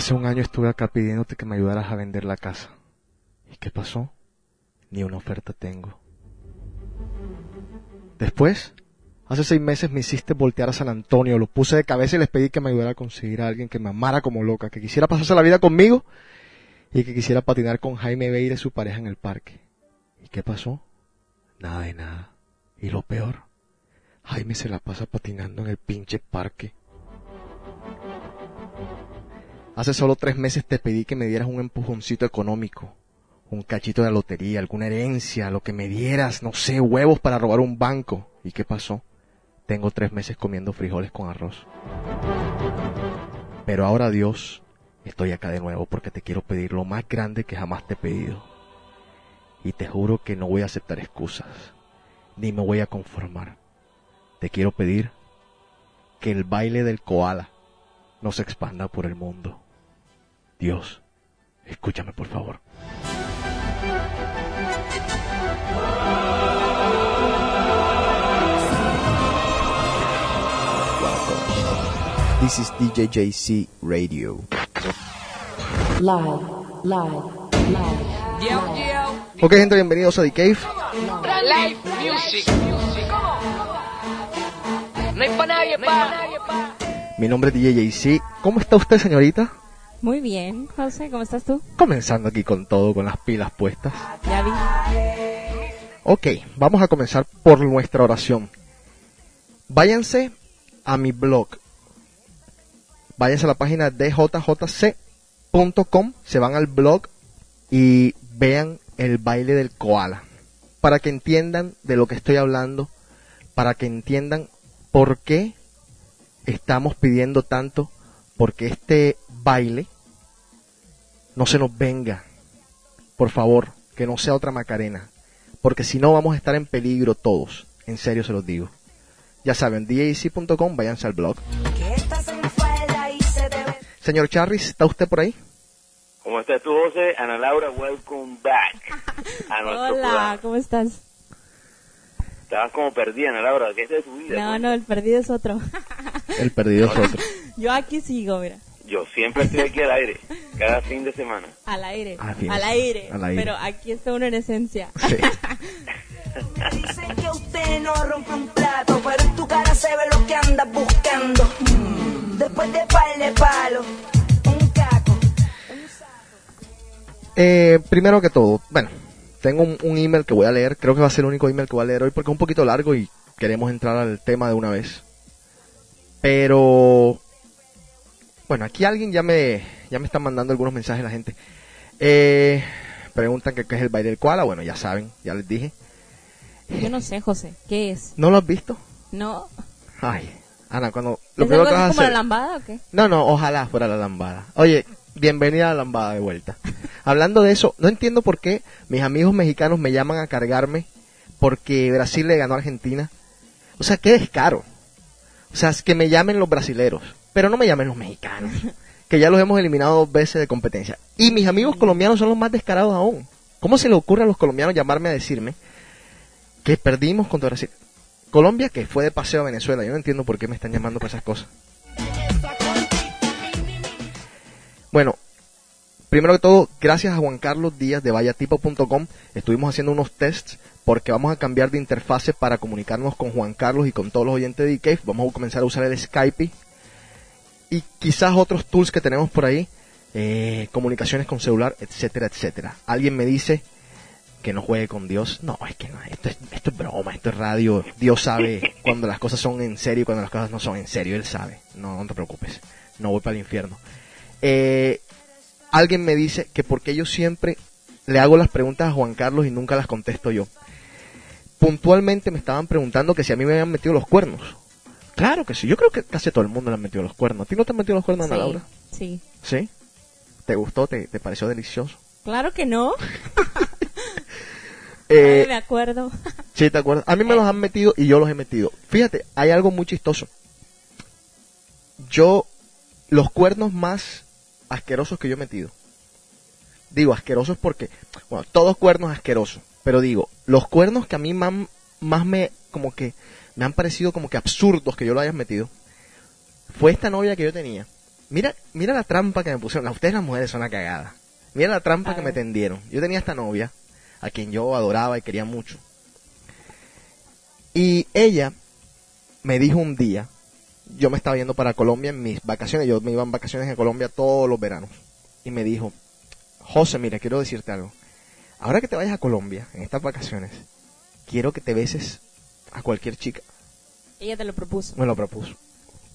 Hace un año estuve acá pidiéndote que me ayudaras a vender la casa. ¿Y qué pasó? Ni una oferta tengo. Después, hace seis meses me hiciste voltear a San Antonio, lo puse de cabeza y les pedí que me ayudara a conseguir a alguien que me amara como loca, que quisiera pasarse la vida conmigo y que quisiera patinar con Jaime Beire, su pareja, en el parque. ¿Y qué pasó? Nada de nada. Y lo peor, Jaime se la pasa patinando en el pinche parque. Hace solo tres meses te pedí que me dieras un empujoncito económico, un cachito de lotería, alguna herencia, lo que me dieras, no sé, huevos para robar un banco. ¿Y qué pasó? Tengo tres meses comiendo frijoles con arroz. Pero ahora Dios, estoy acá de nuevo porque te quiero pedir lo más grande que jamás te he pedido. Y te juro que no voy a aceptar excusas, ni me voy a conformar. Te quiero pedir que el baile del koala no se expanda por el mundo. Dios, escúchame por favor. This is DJ JC Radio. Live, live, live. Yo, yo, Ok gente, bienvenidos a The Cave. live music. No hay pa' nadie, pa. Mi nombre es DJ JC. ¿Cómo está usted señorita? Muy bien, José, ¿cómo estás tú? Comenzando aquí con todo, con las pilas puestas. Ya vi. Ok, vamos a comenzar por nuestra oración. Váyanse a mi blog. Váyanse a la página djjc.com, se van al blog y vean el baile del koala. Para que entiendan de lo que estoy hablando, para que entiendan por qué estamos pidiendo tanto, porque este baile no se nos venga. Por favor, que no sea otra Macarena porque si no vamos a estar en peligro todos. En serio se los digo. Ya saben, dac.com, váyanse al blog. Señor Charris, ¿está usted por ahí? ¿Cómo estás tú, José? Ana Laura, welcome back a nuestro Hola, programa. ¿cómo estás? Estabas como perdida, Ana Laura. ¿Qué es de tu vida? No, pues? no, el perdido es otro. El perdido es otro. Yo aquí sigo, mira. Yo siempre estoy aquí al aire, cada fin de semana. Al aire. Ah, al aire. Al aire. Pero aquí está uno en esencia. Sí. Dicen que usted no rompe un plato, pero en tu cara se ve lo que andas buscando. Después de par de palo, un caco. Eh, primero que todo, bueno, tengo un, un email que voy a leer. Creo que va a ser el único email que voy a leer hoy porque es un poquito largo y queremos entrar al tema de una vez. Pero, bueno, aquí alguien ya me, ya me está mandando algunos mensajes la gente. Eh, preguntan que qué es el baile del koala. Bueno, ya saben, ya les dije. Yo no sé, José, ¿qué es? ¿No lo has visto? No. Ay, Ana, cuando lo ¿Es algo que vas a como la hacer. lambada o qué? No, no, ojalá fuera la lambada. Oye, bienvenida a la lambada de vuelta. Hablando de eso, no entiendo por qué mis amigos mexicanos me llaman a cargarme porque Brasil le ganó a Argentina. O sea, qué descaro. O sea, es que me llamen los brasileros, pero no me llamen los mexicanos, que ya los hemos eliminado dos veces de competencia. Y mis amigos colombianos son los más descarados aún. ¿Cómo se le ocurre a los colombianos llamarme a decirme que perdimos contra Brasil? Colombia que fue de paseo a Venezuela. Yo no entiendo por qué me están llamando por esas cosas. Bueno, primero que todo, gracias a Juan Carlos Díaz de vayatipo.com, estuvimos haciendo unos tests porque vamos a cambiar de interfase para comunicarnos con Juan Carlos y con todos los oyentes de DK. Vamos a comenzar a usar el Skype y quizás otros tools que tenemos por ahí, eh, comunicaciones con celular, etcétera, etcétera. Alguien me dice que no juegue con Dios. No, es que no, esto es, esto es broma, esto es radio. Dios sabe cuando las cosas son en serio y cuando las cosas no son en serio. Él sabe. No, no te preocupes. No voy para el infierno. Eh, alguien me dice que porque yo siempre le hago las preguntas a Juan Carlos y nunca las contesto yo. Puntualmente me estaban preguntando que si a mí me habían metido los cuernos. Claro que sí, yo creo que casi todo el mundo le han metido los cuernos. ¿A ti no te han metido los cuernos, Ana Sí, Laura? sí. ¿Sí? ¿Te gustó? ¿Te, te pareció delicioso? Claro que no. Eh, Ay, me acuerdo. Sí, ¿te acuerdas? A mí me los han metido y yo los he metido. Fíjate, hay algo muy chistoso. Yo, los cuernos más asquerosos que yo he metido. Digo asquerosos porque, bueno, todos cuernos asquerosos. Pero digo, los cuernos que a mí más, más me, como que, me han parecido como que absurdos que yo lo haya metido. Fue esta novia que yo tenía. Mira, mira la trampa que me pusieron. A ustedes las mujeres son la cagada. Mira la trampa que me tendieron. Yo tenía esta novia, a quien yo adoraba y quería mucho. Y ella me dijo un día, yo me estaba yendo para Colombia en mis vacaciones, yo me iba en vacaciones a Colombia todos los veranos. Y me dijo, José, mira, quiero decirte algo. Ahora que te vayas a Colombia, en estas vacaciones, quiero que te beses a cualquier chica. Ella te lo propuso. Me lo propuso.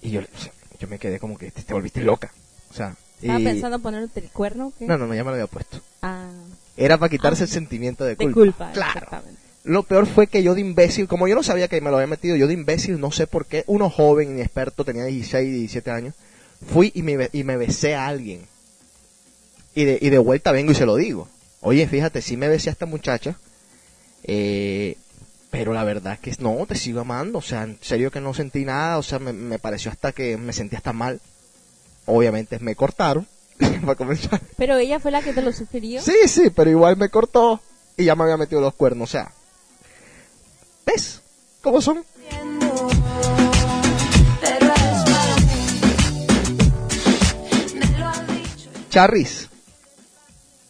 Y yo, le- o sea, yo me quedé como que te, te volviste loca. O sea, ¿Estaba y- pensando ponerte el cuerno qué? No, no, no, ya me lo había puesto. Ah, Era para quitarse Ah. el sentimiento de de culpa. Claro. exactamente. Lo peor fue que yo de imbécil, como yo no sabía que me lo había metido, yo de imbécil, no sé por qué, uno joven, inexperto, tenía 16, 17 años, fui y me, y me besé a alguien. Y de, y de vuelta vengo y se lo digo. Oye, fíjate, sí me besé a esta muchacha, eh, pero la verdad es que no, te sigo amando, o sea, en serio que no sentí nada, o sea, me, me pareció hasta que me sentí hasta mal. Obviamente me cortaron, para comenzar. Pero ella fue la que te lo sugirió. Sí, sí, pero igual me cortó y ya me había metido los cuernos, o sea. ¿Ves? ¿Cómo son? Charris,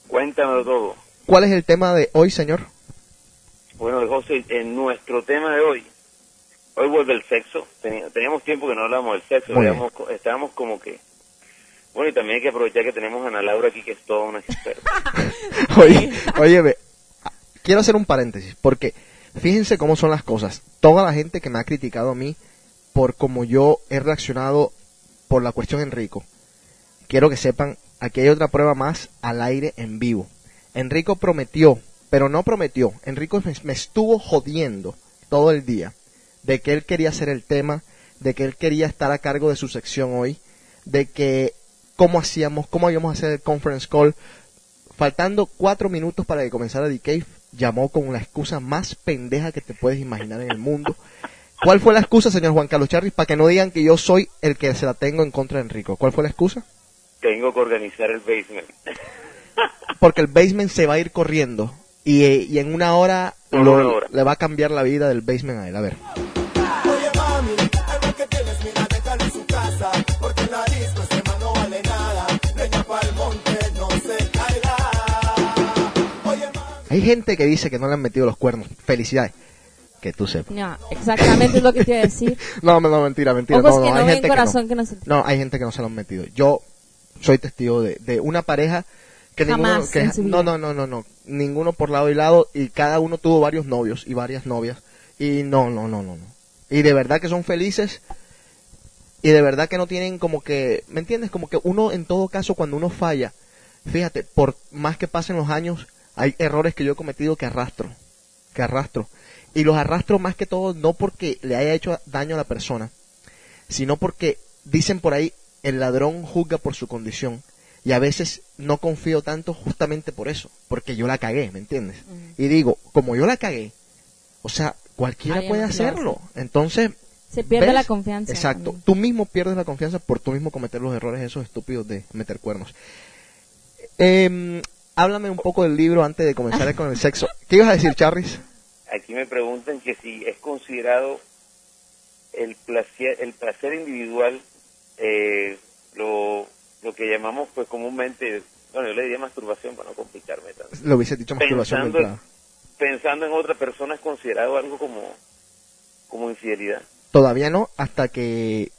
Cuéntamelo todo. ¿cuál es el tema de hoy, señor? Bueno, José, en nuestro tema de hoy, hoy vuelve el sexo. Teníamos tiempo que no hablábamos del sexo, estábamos como que... Bueno, y también hay que aprovechar que tenemos a Ana Laura aquí, que es toda una experta. Oye, oye, ve, quiero hacer un paréntesis, porque fíjense cómo son las cosas. Toda la gente que me ha criticado a mí por cómo yo he reaccionado por la cuestión Enrico, quiero que sepan, aquí hay otra prueba más al aire en vivo. Enrico prometió, pero no prometió, Enrico me, me estuvo jodiendo todo el día de que él quería hacer el tema, de que él quería estar a cargo de su sección hoy, de que cómo hacíamos, cómo íbamos a hacer el conference call, faltando cuatro minutos para que comenzara The Cave, llamó con la excusa más pendeja que te puedes imaginar en el mundo. ¿Cuál fue la excusa, señor Juan Carlos Charris, para que no digan que yo soy el que se la tengo en contra de Enrico? ¿Cuál fue la excusa? Tengo que organizar el basement. Porque el basement se va a ir corriendo y, y en una hora, En lo- una hora. le va a cambiar la vida del basement a él. A ver. Oye mami, algo que tienes, mira, déjalo en su casa, porque en la disco ese man no vale nada, leña pa'l monte, no se caiga. Oye mami. Hay gente que dice que no le han metido los cuernos. Felicidades. Que tú sepas. No, exactamente es lo que te iba a decir. No, no, no, mentira, mentira. Ojos no, que no hay gente corazón que no se- No, hay gente que no se lo han metido. Yo soy testigo de, de una pareja que ninguno, Jamás que, en su no, no, no, no, no, ninguno por lado y lado y cada uno tuvo varios novios y varias novias y no, no, no, no, no. Y de verdad que son felices y de verdad que no tienen como que, ¿me entiendes? Como que uno en todo caso cuando uno falla, fíjate, por más que pasen los años, hay errores que yo he cometido que arrastro, que arrastro. Y los arrastro más que todo no porque le haya hecho daño a la persona, sino porque dicen por ahí, el ladrón juzga por su condición. Y a veces no confío tanto justamente por eso, porque yo la cagué, ¿me entiendes? Y digo, como yo la cagué, o sea, cualquiera puede hacerlo. Entonces, Se pierde ¿ves? la confianza. Exacto. también. Tú mismo pierdes la confianza por tú mismo cometer los errores esos estúpidos de meter cuernos. Em, háblame un poco del libro antes de comenzar con el sexo. ¿Qué ibas a decir, Charris? Aquí me preguntan que si es considerado el placer, el placer individual eh, lo, que llamamos pues comúnmente, bueno, yo le diría masturbación para no complicarme tanto. Lo hubiese dicho masturbación Pensando, pensando en otra persona es considerado algo como, como infidelidad. Todavía no, hasta que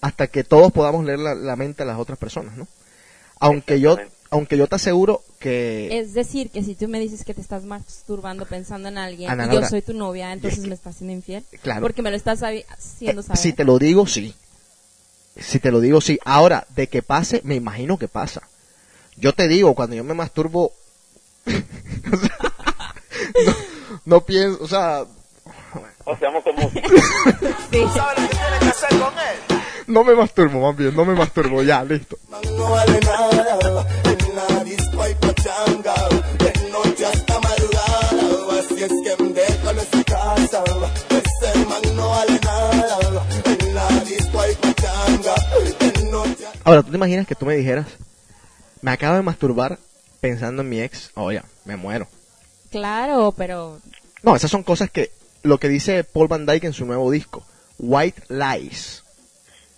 hasta que todos podamos leer la, la mente de las otras personas, ¿no? Aunque yo, aunque yo te aseguro que Es decir, que si tú me dices que te estás masturbando pensando en alguien Ana y yo Laura, soy tu novia, entonces me estás siendo infiel. Claro. Porque me lo estás haciendo Eh, saber. Si te lo digo, sí. Si te lo digo, sí. Ahora, de que pase, me imagino que pasa. Yo te digo, cuando yo me masturbo, o sea, no, no pienso, o sea, O seamos como Sí. ¿Sabes lo que tienes que hacer con él? no me masturbo, más bien, no me masturbo, ya, listo. No vale nada, en la disco hay pachanga, de noche hasta madrugada, así es que déjalo en su casa, ese man no vale Ahora, ¿tú te imaginas que tú me dijeras, me acabo de masturbar pensando en mi ex? Oye, me muero. Claro, pero No, esas son cosas que, lo que dice Paul Van Dyke en su nuevo disco, White Lies.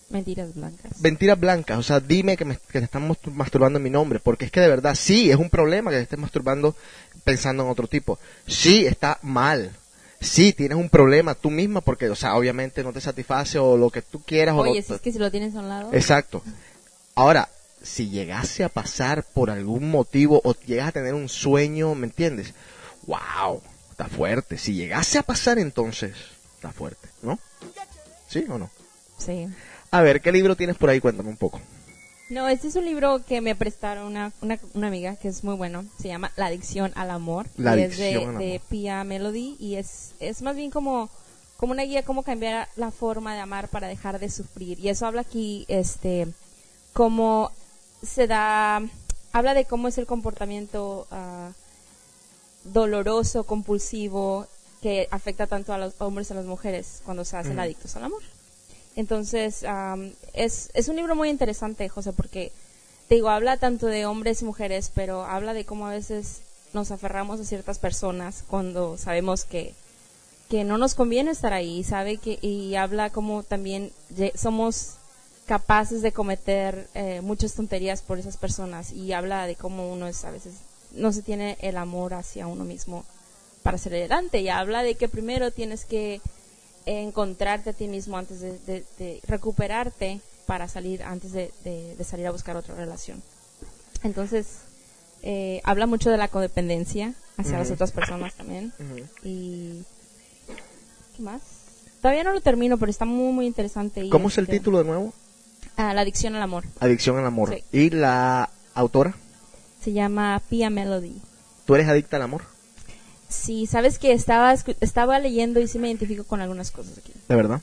Mentiras blancas. Mentiras blancas, o sea, dime que, me, que te están mastur- masturbando en mi nombre, porque es que de verdad sí, es un problema que te estés masturbando pensando en otro tipo. Sí, está mal. Sí, tienes un problema tú misma porque, o sea, obviamente no te satisface o lo que tú quieras o Oye, no- si es que si lo tienes a un lado. Exacto. Ahora, si llegase a pasar por algún motivo o llegas a tener un sueño, ¿me entiendes? ¡Wow! Está fuerte. Si llegase a pasar entonces, está fuerte, ¿no? ¿Sí o no? Sí. A ver, ¿qué libro tienes por ahí? Cuéntame un poco. No, este es un libro que me prestaron una, una, una amiga que es muy bueno. Se llama La adicción al amor. La y adicción es al de, amor. de Pia Melody y es, es más bien como, como una guía cómo cambiar la forma de amar para dejar de sufrir. Y eso habla aquí, este, cómo se da, habla de cómo es el comportamiento ah, doloroso, compulsivo, que afecta tanto a los hombres y a las mujeres cuando se hacen adictos al amor. Entonces, am, es, es un libro muy interesante, José, porque, te digo, habla tanto de hombres y mujeres, pero habla de cómo a veces nos aferramos a ciertas personas cuando sabemos que, que no nos conviene estar ahí, sabe que, y habla como también somos capaces de cometer eh, muchas tonterías por esas personas y habla de cómo uno es a veces no se tiene el amor hacia uno mismo para ser adelante y habla de que primero tienes que encontrarte a ti mismo antes de, de- de recuperarte para salir antes de, salir a buscar otra relación. Entonces eh, habla mucho de la codependencia hacia las otras personas también y qué más todavía no lo termino pero está muy muy interesante y, ¿Cómo es el este, título de nuevo? Ah, la adicción al amor Adicción al amor. Sí. ¿Y la autora? se llama Pia Melody ¿Tú eres adicta al amor? Sí, sabes que estaba, estaba leyendo y sí me identifico con algunas cosas aquí. ¿De verdad?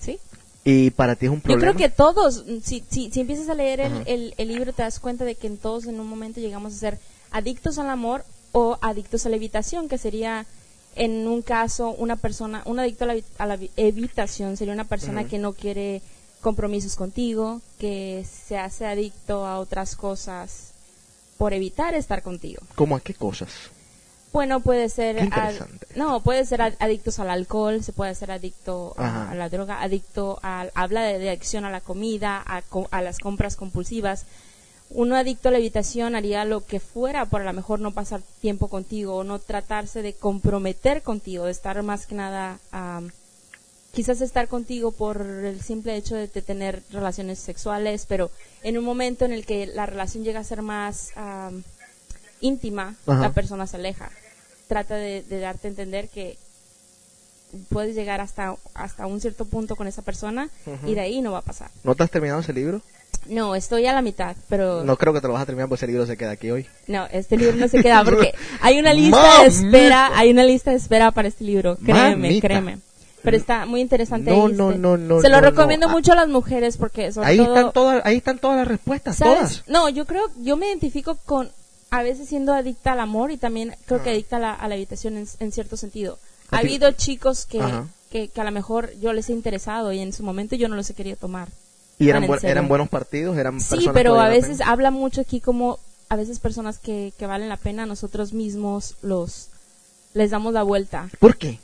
¿Sí? ¿Y para ti es un Yo problema? creo que todos, mm, si, si, si empiezas a leer el, el, el libro, te das cuenta de que en todos en un momento llegamos a ser adictos al amor o adictos a la evitación, que sería en un caso una persona, un adicto a la, a evitación sería una persona que no quiere compromisos contigo, que se hace adicto a otras cosas por evitar estar contigo. ¿Cómo a qué cosas? Bueno, puede ser... Ad- no, puede ser ad- adictos al alcohol, se puede ser adicto a, a la droga, adicto al... Habla de, de adicción a la comida, a, a las compras compulsivas. Uno adicto a la habitación haría lo que fuera por a lo mejor no pasar tiempo contigo o no tratarse de comprometer contigo, de estar más que nada... quizás estar contigo por el simple hecho de, tener relaciones sexuales, pero en un momento en el que la relación llega a ser más am, íntima, Ajá. la persona se aleja. Trata de, de darte a entender que puedes llegar hasta, hasta un cierto punto con esa persona y de ahí no va a pasar. ¿No te has terminado ese libro? No, estoy a la mitad, pero No creo que te lo vas a terminar porque ese libro se queda aquí hoy. no, este libro no se queda porque hay una lista de espera, hay una lista de espera para este libro, créeme, Mamita. créeme. Pero está muy interesante. No, este. no, no, Se lo no, recomiendo no. Ah, mucho a las mujeres porque sobre Ahí todo, están todas, ahí están todas las respuestas, ¿sabes? todas. No, yo creo, yo me identifico con a veces siendo adicta al amor y también creo que Ah. adicta a la, a la habitación en, en cierto sentido. Ha habido chicos que, que, que a lo mejor yo les he interesado y en su momento yo no los he querido tomar. Y eran, buen- eran buenos partidos, eran Sí, pero a veces habla mucho aquí como a veces personas que, que valen la pena nosotros mismos los les damos la vuelta. ¿Por qué?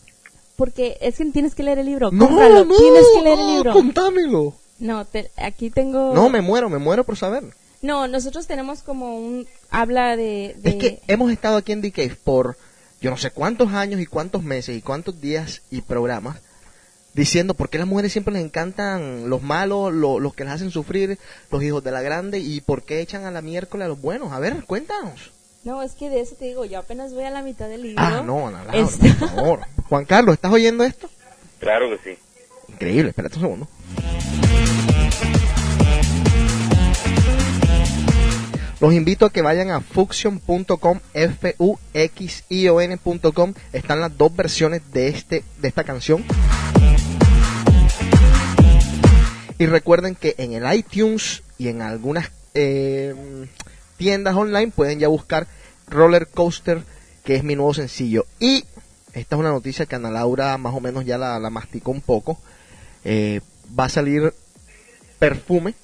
Porque es que tienes que leer el libro. cómpralo, no, tienes que leer el no, libro. contámelo. No, te- aquí tengo. No, me muero, me muero por saber. No, nosotros tenemos como un. Habla de. de- Es que hemos estado aquí en The Cave por yo no sé cuántos años y cuántos meses y cuántos días y programas diciendo por qué las mujeres siempre les encantan los malos, lo- los que las hacen sufrir, los hijos de la grande y por qué echan a la miércoles a los buenos. A ver, cuéntanos. No, es que de eso te digo, yo apenas voy a la mitad del libro. Ah, no, Ana Laura, Este- por favor. Juan Carlos, ¿estás oyendo esto? Claro que sí. Increíble, espérate un segundo. Los invito a que vayan a fuxion.com, f u x i o n.com. Están las dos versiones de este de esta canción. Y recuerden que en el iTunes y en algunas eh, tiendas online pueden ya buscar Roller Coaster, que es mi nuevo sencillo. Y esta es una noticia que Ana Laura más o menos ya la, la masticó un poco. Eh, va a salir Perfume,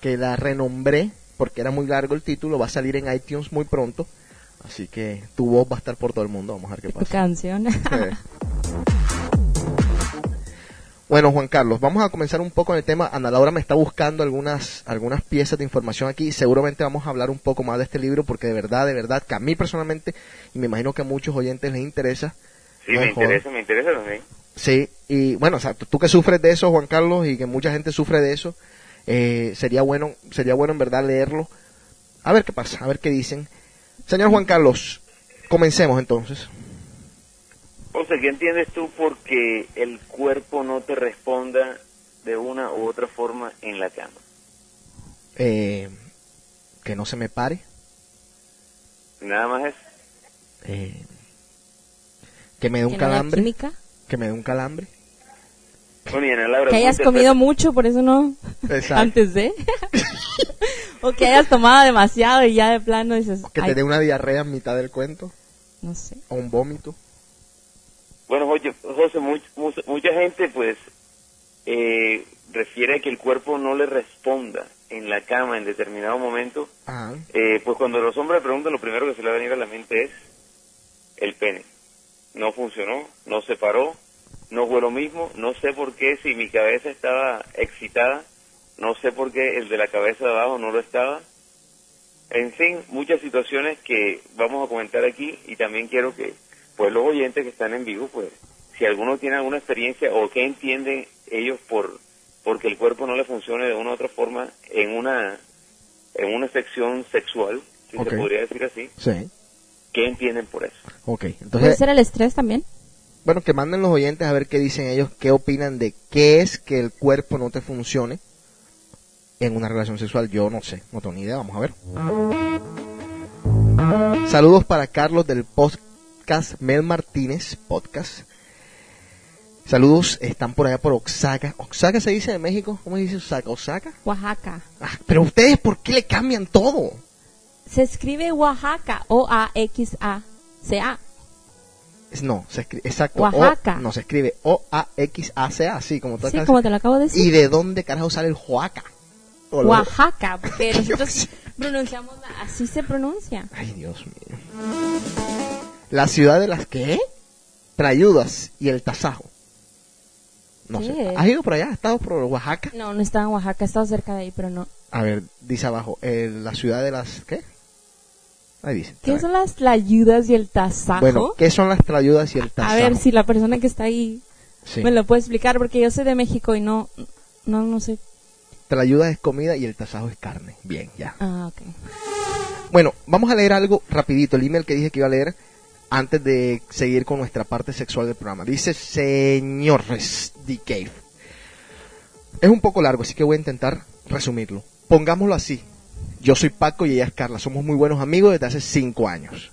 que la renombré porque era muy largo el título. Va a salir en iTunes muy pronto. Así que tu voz va a estar por todo el mundo. Vamos a ver qué tu pasa. canción. Bueno, Juan Carlos, vamos a comenzar un poco en el tema. Ana Laura me está buscando algunas, algunas piezas de información aquí. Seguramente vamos a hablar un poco más de este libro porque de verdad, de verdad, que a mí personalmente, y me imagino que a muchos oyentes les interesa. Sí, No me interesa, me interesa también. Sí, y bueno, o sea, tú que sufres de eso, Juan Carlos, y que mucha gente sufre de eso, eh, sería bueno, sería bueno en verdad leerlo. A ver qué pasa, a ver qué dicen. Señor Juan Carlos, comencemos entonces. José, ¿qué entiendes tú porque el cuerpo no te responda de una u otra forma en la cama? Eh, que no se me pare. Nada más es. eh, que me dé un Que no haya calambre. química. Que me dé un calambre. Bueno, y Ana Laura, Que tú hayas interpretas- comido mucho, por eso no. Exacto. Antes de. o que hayas tomado demasiado y ya de plano dices. Que "Ay, te dé una diarrea en mitad del cuento. No sé. O un vómito. Bueno, José, José much- mucha, mucha gente pues eh, refiere a que el cuerpo no le responda en la cama en determinado momento. Ajá. Eh, pues cuando los hombres preguntan, lo primero que se le va a venir a la mente es el pene. No funcionó, no se paró, no fue lo mismo, no sé por qué si mi cabeza estaba excitada, no sé por qué el de la cabeza de abajo no lo estaba. En fin, muchas situaciones que vamos a comentar aquí y también quiero que pues los oyentes que están en vivo, pues si alguno tiene alguna experiencia o qué entienden ellos por porque el cuerpo no le funcione de una u otra forma en una en una sección sexual, si se podría decir así, Sí. ¿qué entienden por eso? Ok. ¿Puede Entonces, ser el estrés también? bueno, que manden los oyentes a ver qué dicen ellos, qué opinan de qué es que el cuerpo no te funcione en una relación sexual. Yo no sé, no tengo ni idea, vamos a ver. Saludos para Carlos del podcast Mel Martínez Podcast. Saludos, están por allá por Oaxaca. ¿Oaxaca se dice de México? ¿Cómo se dice Oaxaca? ¿Oaxaca? Oaxaca. Ah, pero ustedes, ¿por qué le cambian todo? Se escribe Oaxaca. O-A-X-A-C-A. No, se escribe, exacto. Oaxaca. O- no, se escribe O-A-X-A-C-A, así como tú Sí, como te lo acabo de decir. ¿Y de dónde carajo sale el Oaxaca? Oaxaca. Porque nosotros pronunciamos así se pronuncia. Ay, Dios mío. La ciudad de las qué? Trayudas y el Tasajo. No sé. ¿Qué? ¿Has ido por allá? ¿Has estado por Oaxaca? No, no estaba en Oaxaca, estaba cerca de ahí, pero no. A ver, dice abajo, eh, la ciudad de las ¿qué? Ahí dice. ¿Qué son las tlayudas y el tasajo? Bueno, ¿qué son las trayudas y el Tasajo? A ver si la persona que está ahí Sí. me lo puede explicar, porque yo soy de México y no, no, no sé. Trayudas es comida y el Tasajo es carne. Bien, ya. Ah, ok. Bueno, vamos a leer algo rapidito, el email que dije que iba a leer antes de seguir con nuestra parte sexual del programa. Dice, señores D. Cave. Es un poco largo, así que voy a intentar resumirlo. Pongámoslo así. Yo soy Paco y ella es Carla. Somos muy buenos amigos desde hace cinco años.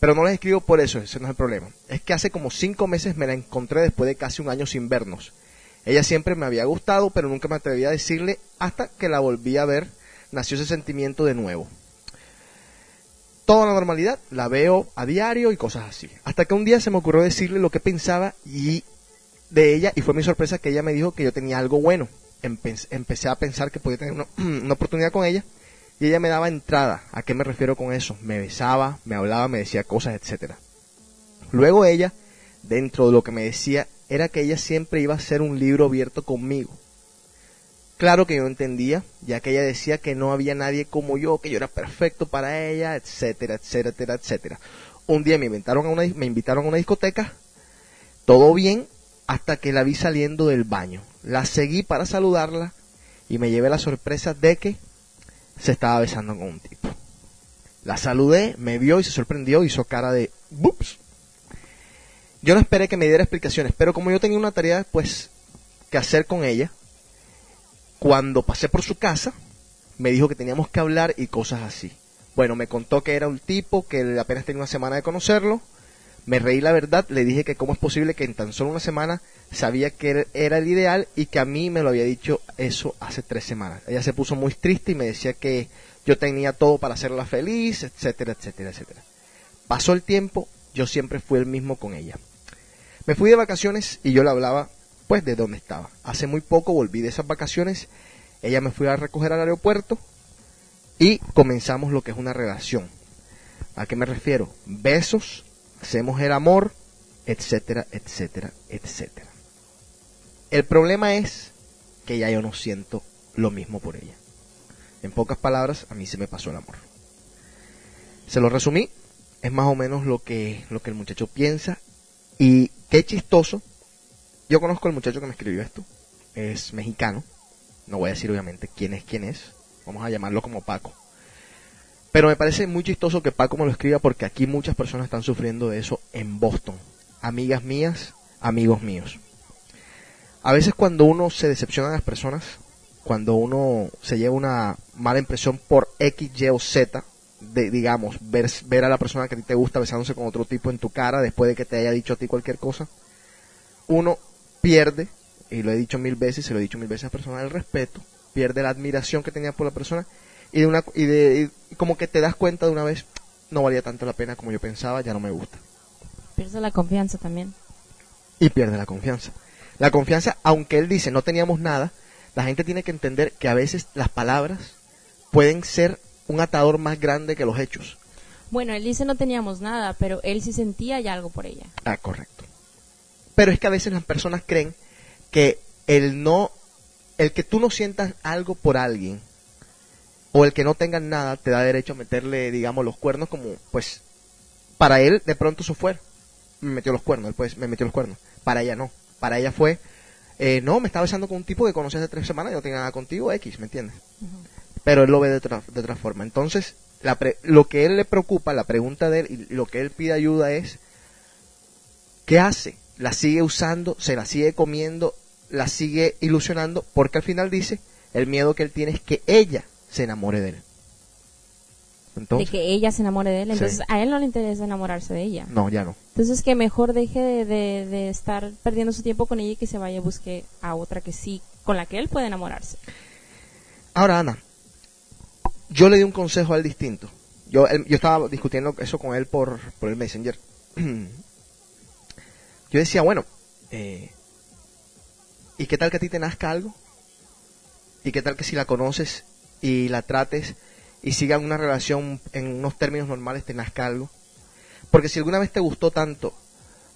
Pero no les escribo por eso, ese no es el problema. Es que hace como cinco meses me la encontré después de casi un año sin vernos. Ella siempre me había gustado, pero nunca me atreví a decirle hasta que la volví a ver, nació ese sentimiento de nuevo toda la normalidad, la veo a diario y cosas así. Hasta que un día se me ocurrió decirle lo que pensaba y de ella y fue mi sorpresa que ella me dijo que yo tenía algo bueno. Empe- empecé a pensar que podía tener una, una oportunidad con ella y ella me daba entrada. ¿A qué me refiero con eso? Me besaba, me hablaba, me decía cosas, etcétera. Luego ella, dentro de lo que me decía, era que ella siempre iba a ser un libro abierto conmigo. Claro que yo entendía, ya que ella decía que no había nadie como yo, que yo era perfecto para ella, etcétera, etcétera, etcétera. Un día me invitaron a una, me invitaron a una discoteca, todo bien, hasta que la vi saliendo del baño. La seguí para saludarla y me llevé la sorpresa de que se estaba besando con un tipo. La saludé, me vio y se sorprendió, hizo cara de ¡bups! Yo no esperé que me diera explicaciones, pero como yo tenía una tarea, pues, que hacer con ella, cuando pasé por su casa, me dijo que teníamos que hablar y cosas así. Bueno, me contó que era un tipo que apenas tenía una semana de conocerlo. Me reí la verdad, le dije que cómo es posible que en tan solo una semana sabía que era el ideal y que a mí me lo había dicho eso hace tres semanas. Ella se puso muy triste y me decía que yo tenía todo para hacerla feliz, etcétera, etcétera, etcétera. Pasó el tiempo, yo siempre fui el mismo con ella. Me fui de vacaciones y yo le hablaba pues de dónde estaba. Hace muy poco volví de esas vacaciones, ella me fue a recoger al aeropuerto y comenzamos lo que es una relación. ¿A qué me refiero? Besos, hacemos el amor, etcétera, etcétera, etcétera. El problema es que ya yo no siento lo mismo por ella. En pocas palabras, a mí se me pasó el amor. Se lo resumí, es más o menos lo que, lo que el muchacho piensa. Y qué chistoso. Yo conozco al muchacho que me escribió esto. Es mexicano. No voy a decir obviamente quién es quién es. Vamos a llamarlo como Paco. Pero me parece muy chistoso que Paco me lo escriba porque aquí muchas personas están sufriendo de eso en Boston. Amigas mías, amigos míos. A veces cuando uno se decepciona de las personas, cuando uno se lleva una mala impresión por X, Y o Z, de, digamos, ver, ver a la persona que a ti te gusta besándose con otro tipo en tu cara después de que te haya dicho a ti cualquier cosa, uno pierde, y lo he dicho mil veces, se lo he dicho mil veces a la persona, el respeto, pierde la admiración que tenía por la persona y de una y de y como que te das cuenta de una vez no valía tanto la pena como yo pensaba, ya no me gusta Pierde la confianza también. y pierde la confianza. La confianza, aunque él dice no teníamos nada, la gente tiene que entender que a veces las palabras pueden ser un atador más grande que los hechos. Bueno, él dice no teníamos nada, pero él sí sentía ya algo por ella. Ah, correcto. Pero es que a veces las personas creen que el no, el que tú no sientas algo por alguien o el que no tengas nada te da derecho a meterle, digamos, los cuernos como, pues, para él de pronto eso fue, me metió los cuernos, él pues me metió los cuernos. Para ella no, para ella fue, eh, no, me estaba besando con un tipo que conocí hace tres semanas y no tenía nada contigo, X, ¿me entiendes? Pero él lo ve de otra, de otra forma. Entonces, la pre- lo que él le preocupa, la pregunta de él y lo que él pide ayuda es, ¿qué hace? La sigue usando, se la sigue comiendo, la sigue ilusionando, porque al final dice, el miedo que él tiene es que ella se enamore de él. Entonces, de que ella se enamore de él. Sí. Entonces a él no le interesa enamorarse de ella. no, ya no. Entonces que mejor deje de, de- de estar perdiendo su tiempo con ella y que se vaya a busque a otra que sí, con la que él puede enamorarse. Ahora, Ana, yo le di un consejo a él distinto. Yo, él- yo estaba discutiendo eso con él por, por el Messenger. yo decía, bueno, eh, ¿y qué tal que a ti te nazca algo? ¿Y qué tal que si la conoces y la trates y sigan una relación en unos términos normales te nazca algo? Porque si alguna vez te gustó tanto,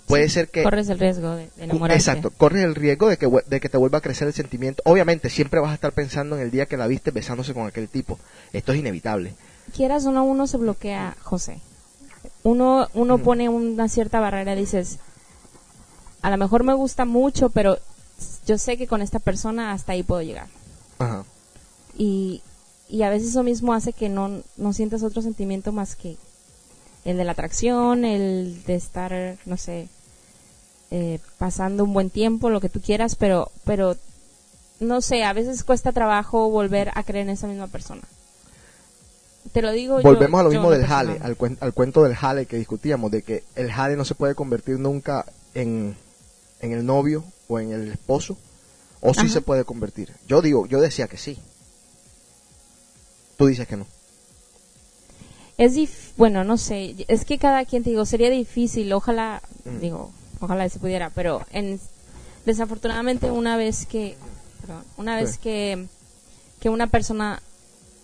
puede ser que... Corres el riesgo de, de enamorarte. Exacto, corres el riesgo de que, de que te vuelva a crecer el sentimiento. Obviamente, siempre vas a estar pensando en el día que la viste besándose con aquel tipo. Esto es inevitable. Quieras o no, uno se bloquea, José. Uno, uno pone una cierta barrera, dices, a lo mejor me gusta mucho, pero yo sé que con esta persona hasta ahí puedo llegar. Ajá. Y, y a veces eso mismo hace que no, no sientas otro sentimiento más que el de la atracción, el de estar, no sé, eh, pasando un buen tiempo, lo que tú quieras, pero, pero no sé, a veces cuesta trabajo volver a creer en esa misma persona. Te lo digo yo- Volvemos a lo mismo del jale, al, cuen- al cuento del jale que discutíamos, de que el jale no se puede convertir nunca en, en el novio o en el esposo, o sí Ajá. se puede convertir. Yo digo, yo decía que sí. Tú dices que no. Es dif- bueno, no sé, es que cada quien te digo, sería difícil, ojalá, Mm. digo, ojalá se pudiera, pero en, desafortunadamente una vez que, perdón, una vez Sí. que, que una persona,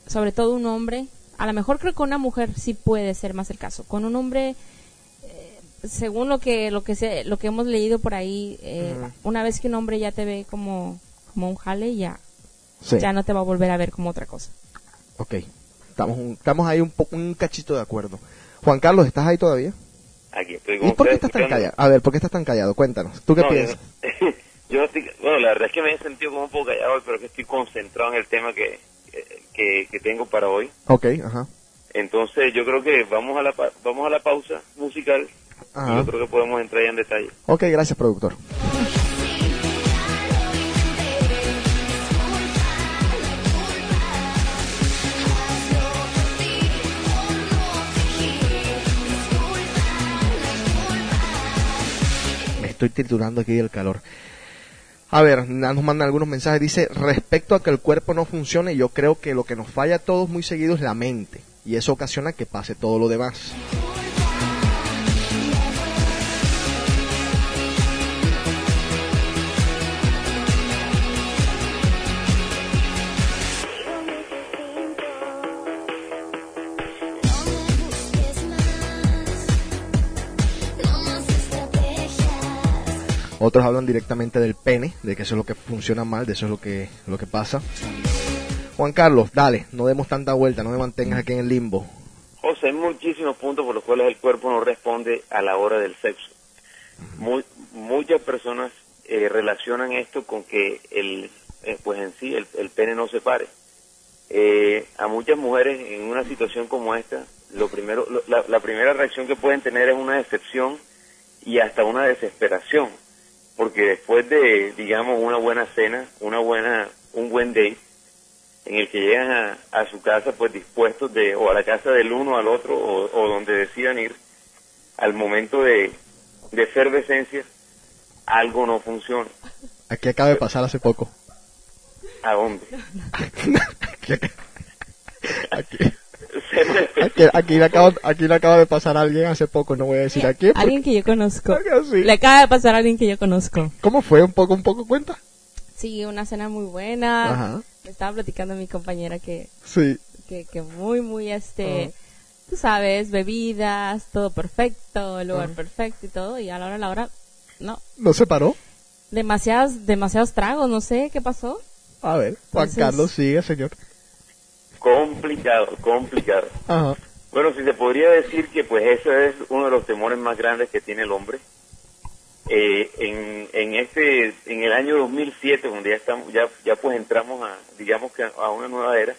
sobre todo un hombre, a lo mejor creo que una mujer sí puede ser más el caso, con un hombre, según lo que, lo que se, lo que hemos leído por ahí, eh, Ujú. una vez que un hombre ya te ve como, como un jale, ya, Sí. ya no te va a volver a ver como otra cosa. Ok. Estamos, un- estamos ahí un, po- un cachito de acuerdo. Juan Carlos, ¿estás ahí todavía? Aquí estoy con ¿Y por qué estás tan escuchando. callado? A ver, ¿por qué estás tan callado? Cuéntanos. ¿Tú qué No, yo piensas? no- Yo, estoy, bueno, la verdad es que me he sentido como un poco callado hoy, pero que estoy concentrado en el tema que, que, que tengo para hoy. Ok, ajá. Entonces yo creo que vamos a la, pa- vamos a la pausa musical Ajá. yo creo que podemos entrar ya en detalle. Ok, gracias, productor. Me estoy triturando aquí del calor. A ver, nos mandan algunos mensajes. Dice, respecto a que el cuerpo no funcione, yo creo que lo que nos falla a todos muy seguido es la mente. Y eso ocasiona que pase todo lo demás. Otros hablan directamente del pene, de que eso es lo que funciona mal, de eso es lo que, lo que pasa. Juan Carlos, dale, no demos tanta vuelta, no me mantengas aquí en el limbo. José, hay muchísimos puntos por los cuales el cuerpo no responde a la hora del sexo. Mu- muchas personas eh, relacionan esto con que el, eh, pues en sí el, el pene no se pare. Eh, a muchas mujeres en una situación como esta, lo primero, lo- la, la primera reacción que pueden tener es una decepción y hasta una desesperación, porque después de, digamos, una buena cena, una buena, un buen date, en el que llegan a, a su casa pues dispuestos de, o a la casa del uno al otro, o, o donde decidan ir, al momento de, de efervescencia, algo no funciona. Aquí acaba de pasar hace poco. ¿A dónde? Aquí, aquí, le acaba, aquí le acaba de pasar a alguien hace poco, no voy a decir a quién. porque- Alguien que yo conozco. Le acaba de pasar a alguien que yo conozco. ¿Cómo fue? Un poco, un poco cuenta. Sí, una cena muy buena. Ajá. Me estaba platicando mi compañera que, Sí. que, que muy, muy, este, Ah. tú sabes, bebidas, todo perfecto, el lugar Ah. perfecto y todo. Y a la hora, a la hora, no. ¿No se paró? Demasiados, demasiados tragos, no sé qué pasó. A ver, Juan Entonces- Carlos, sigue, señor. Complicado, complicado. Ajá. Bueno, si se podría decir que pues ese es uno de los temores más grandes que tiene el hombre. Eh, en, en este, en el año 2007, donde ya estamos, ya, ya pues entramos a, digamos que a una nueva era,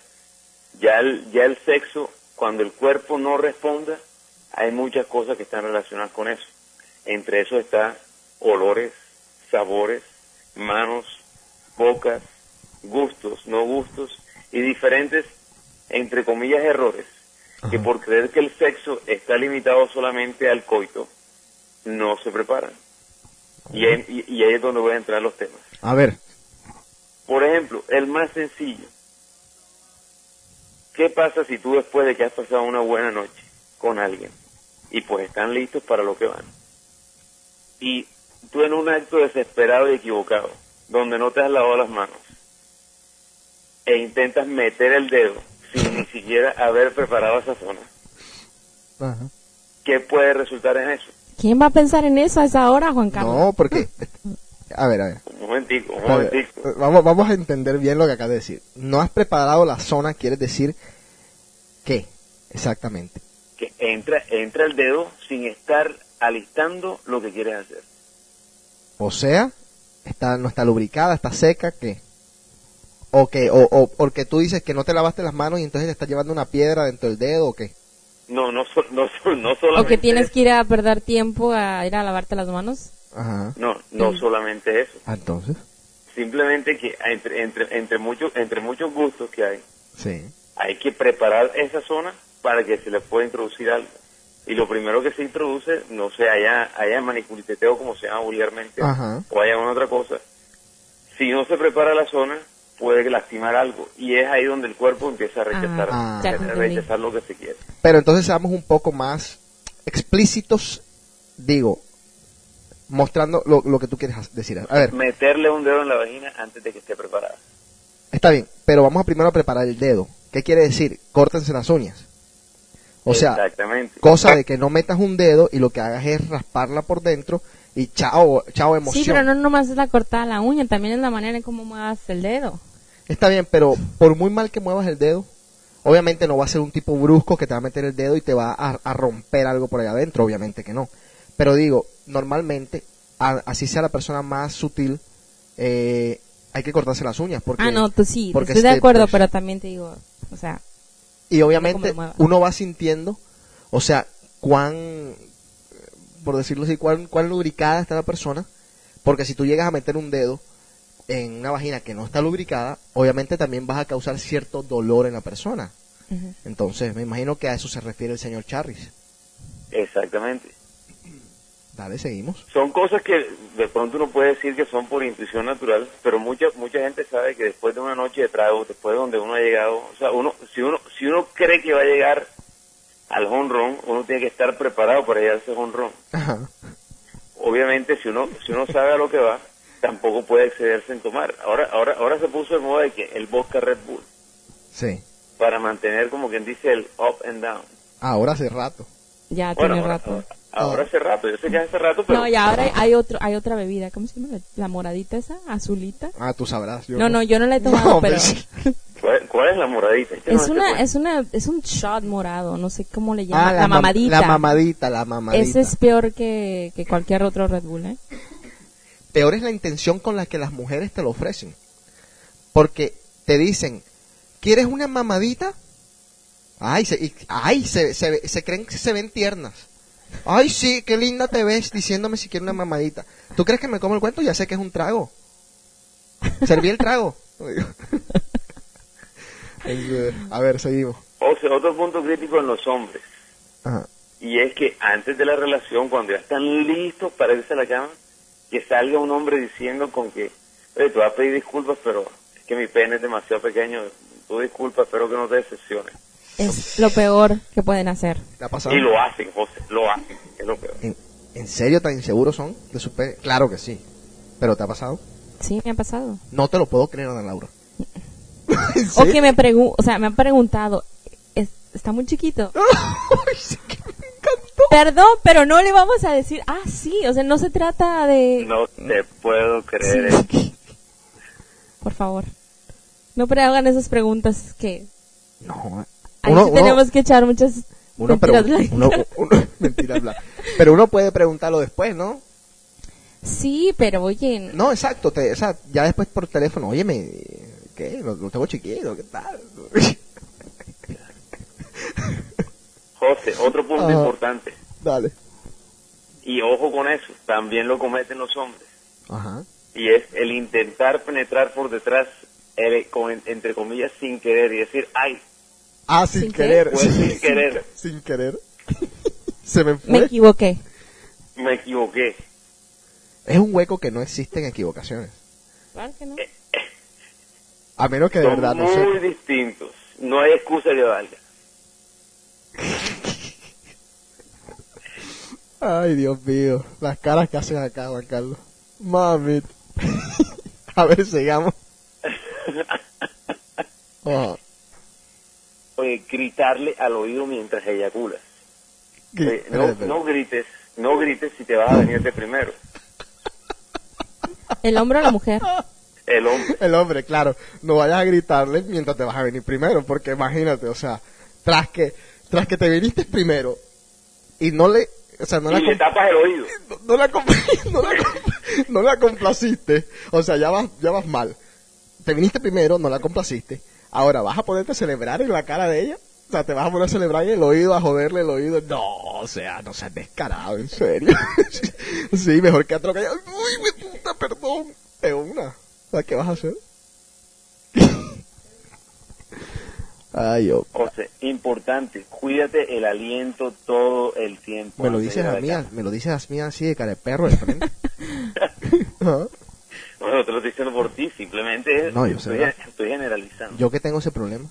ya el, ya el sexo, cuando el cuerpo no responda, hay muchas cosas que están relacionadas con eso. Entre eso está olores, sabores, manos, bocas, gustos, no gustos y diferentes, entre comillas, errores que por creer que el sexo está limitado solamente al coito, no se preparan. Y, ahí- y- y ahí es donde voy a entrar los temas. A ver, Por ejemplo, el más sencillo. ¿Qué pasa si tú después de que has pasado una buena noche con alguien y pues están listos para lo que van? Y tú en un acto desesperado y equivocado, donde no te has lavado las manos e intentas meter el dedo sin ni siquiera haber preparado esa zona, Ajá. ¿qué puede resultar en eso? ¿Quién va a pensar en eso a esa hora, Juan Carlos? no, porque... A ver, a ver. Un momentico, un ver, momentico. Vamos, vamos a entender bien lo que acabas de decir. No has preparado la zona, quiere decir qué exactamente. Que entra, entra el dedo sin estar alistando lo que quieres hacer. O sea, está, no está lubricada, está seca, ¿qué? O que, o, o porque tú dices que no te lavaste las manos y entonces te estás llevando una piedra dentro del dedo o qué. No, no, so- no, no solamente ¿O que tienes eso. que ir a perder tiempo a ir a lavarte las manos? Ajá. No, no solamente eso. Ah, Entonces, Simplemente que entre, entre, entre, muchos, entre muchos gustos que hay, sí. hay que preparar esa zona para que se le pueda introducir algo. Y lo primero que se introduce, no sé, haya, haya maniculiteteo como se llama vulgarmente, Ajá. o haya una otra cosa. Si no se prepara la zona, puede lastimar algo. Y es ahí donde el cuerpo empieza a rechazar, Ah. a rechazar lo que se quiere. Pero entonces seamos un poco más explícitos, digo, mostrando lo, lo que tú quieres decir. A ver, Meterle un dedo en la vagina antes de que esté preparada. está bien, pero vamos a primero a preparar el dedo. ¿Qué quiere decir? Córtense las uñas. O sea, Exactamente. cosa de que no metas un dedo y lo que hagas es rasparla por dentro y chao, chao emoción. Sí, pero no nomás es la cortada de la uña, también es la manera en cómo muevas el dedo. Está bien, pero por muy mal que muevas el dedo, obviamente no va a ser un tipo brusco que te va a meter el dedo y te va a, a romper algo por allá adentro, obviamente que no. Pero digo, normalmente, a- así sea la persona más sutil, eh, hay que cortarse las uñas. Porque, ah, no, tú sí, porque estoy de acuerdo, pues, pero también te digo, o sea, Y obviamente uno va sintiendo, o sea, cuán, por decirlo así, cuán, cuán lubricada está la persona, porque si tú llegas a meter un dedo en una vagina que no está lubricada, obviamente también vas a causar cierto dolor en la persona. Entonces, me imagino que a eso se refiere el señor Charris. Exactamente. Dale, seguimos. Son cosas que de pronto uno puede decir que son por intuición natural, pero mucha mucha gente sabe que después de una noche de trago, después de donde uno ha llegado, o sea, uno si uno si uno cree que va a llegar al honrón, uno tiene que estar preparado para llegar a ese honrón. Ajá. Obviamente, si uno si uno sabe a lo que va, tampoco puede excederse en tomar. Ahora ahora ahora se puso de moda de que el vodka Red Bull Sí. para mantener como quien dice el up and down. Ahora hace rato. Ya Bueno, tiene ahora, rato. ahora hace rato, yo sé que hace rato, pero No, y ahora hay- otro, hay otra bebida, ¿cómo se llama? La- La moradita esa, azulita. Ah, tú sabrás. yo No, no, yo no la he tomado, No, pero ¿cuál, cuál es la moradita? Es que no es sé una, cuál. es una, es un shot morado, no sé cómo le llaman. Ah, la, mam- mamadita. La mamadita, la mamadita. Ese es peor que, que cualquier otro Red Bull, ¿eh? Peor es la intención con la que las mujeres te lo ofrecen. Porque te dicen, ¿quieres una mamadita? Ay, se, y- ay, se, se, se creen que se ven tiernas. Ay, sí, qué linda te ves diciéndome si quiero una mamadita. ¿Tú crees que me como el cuento? Ya sé que es un trago. Serví el trago. A ver, seguimos. O sea, otro punto crítico en los hombres. Ajá. Y es que antes de la relación, cuando ya están listos para irse a la cama, que salga un hombre diciendo con que, oye, te voy a pedir disculpas, pero es que mi pene es demasiado pequeño, tú disculpa, espero que no te decepciones. Es lo peor que pueden hacer. Y lo hacen, José, lo hacen, es lo peor. ¿En, en serio tan inseguros son de su pene? Claro que sí. ¿Pero te ha pasado? Sí, me ha pasado. No te lo puedo creer, Ana Laura. ¿En O que me pregun o sea, me han preguntado, "¿Es- ¿está muy chiquito? Perdón, pero no le vamos a decir, ah, sí, o sea, no se trata de... No te puedo creer. Sí. Por favor. No hagan esas preguntas que No, ahí Uno- sí uno- tenemos que echar muchas uno, mentiras pregun- blancas. uno- uno- mentira, bla. Pero uno puede preguntarlo después, ¿no? Sí, pero oye, No, exacto. Te, o sea, ya después por teléfono, óyeme, ¿qué? Lo, lo tengo chiquito, ¿qué tal? José, otro punto Ajá. importante, Dale. y ojo con eso, también lo cometen los hombres, Ajá. y es el intentar penetrar por detrás, el- con- entre comillas, sin querer, y decir, ay, Ah, sin, ¿Sin querer. Pues sin querer. Sin querer. Se me fue. me equivoqué. me equivoqué. Es un hueco que no existen equivocaciones. Claro que no. A menos que de Son verdad no muy sé. distintos, no hay excusa que valga. Ay, Dios mío. Las caras que hacen acá, Juan Carlos. Mami. A ver, sigamos. Oye, gritarle al oído mientras eyaculas. Oye, no, no grites, no grites si te vas a venirte primero. El hombre o la mujer. El hombre. El hombre, claro, no vayas a gritarle mientras te vas a venir primero, porque imagínate, o sea, tras que, tras que te viniste primero y no le, o sea, no la, le tapas el oído. no, no la, no la no la complaciste, o sea, ya vas, ya vas mal. Te viniste primero, no la complaciste, ahora vas a ponerte a celebrar en la cara de ella, o sea, te vas a poner a celebrar en el oído, a joderle el oído, no, o sea, no seas descarado, en serio. sí, mejor que otro callado, uy, mi puta, perdón, de una. O sea, ¿qué vas a hacer? Ay. José, importante, cuídate el aliento todo el tiempo. Me lo dices a mí, me lo dices a mí así de cara de perro de frente. No, no te lo estoy diciendo por ti, simplemente es- No, yo sé, estoy, estoy generalizando. Yo que tengo ese problema.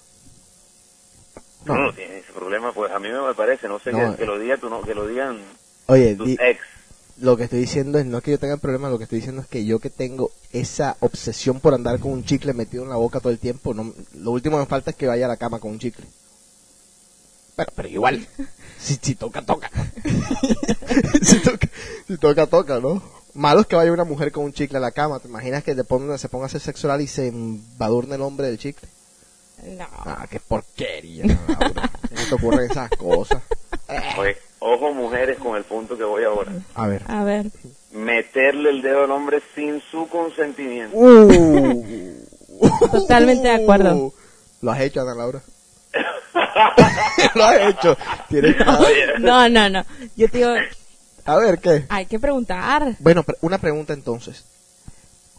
no, No. no tienes ese problema, pues a mí me parece, no sé, No, que, que eh. lo diga tú, no, que lo digan Oye, tus di- ex. Lo que estoy diciendo es no que yo tenga problema, lo que estoy diciendo es que yo que tengo esa obsesión por andar con un chicle metido en la boca todo el tiempo, no, lo último que me falta es que vaya a la cama con un chicle. Pero, pero igual, si, si toca, toca. si, toca, si toca, toca, ¿no? Malo es que vaya una mujer con un chicle a la cama. ¿Te imaginas que ponga, se ponga a hacer sexo oral y se embadurne el hombre del chicle? No. Ah, qué porquería, Laura. ¿Cómo te ocurren esas cosas? Oye, ojo mujeres con el punto que voy ahora. A ver. A ver. Meterle el dedo al hombre sin su consentimiento. Uh. Totalmente de acuerdo. Lo has hecho, Ana Laura. Lo has hecho. Tienes que- No, no, no. Yo te digo, A ver, ¿qué? hay que preguntar. Bueno, pre- una pregunta entonces.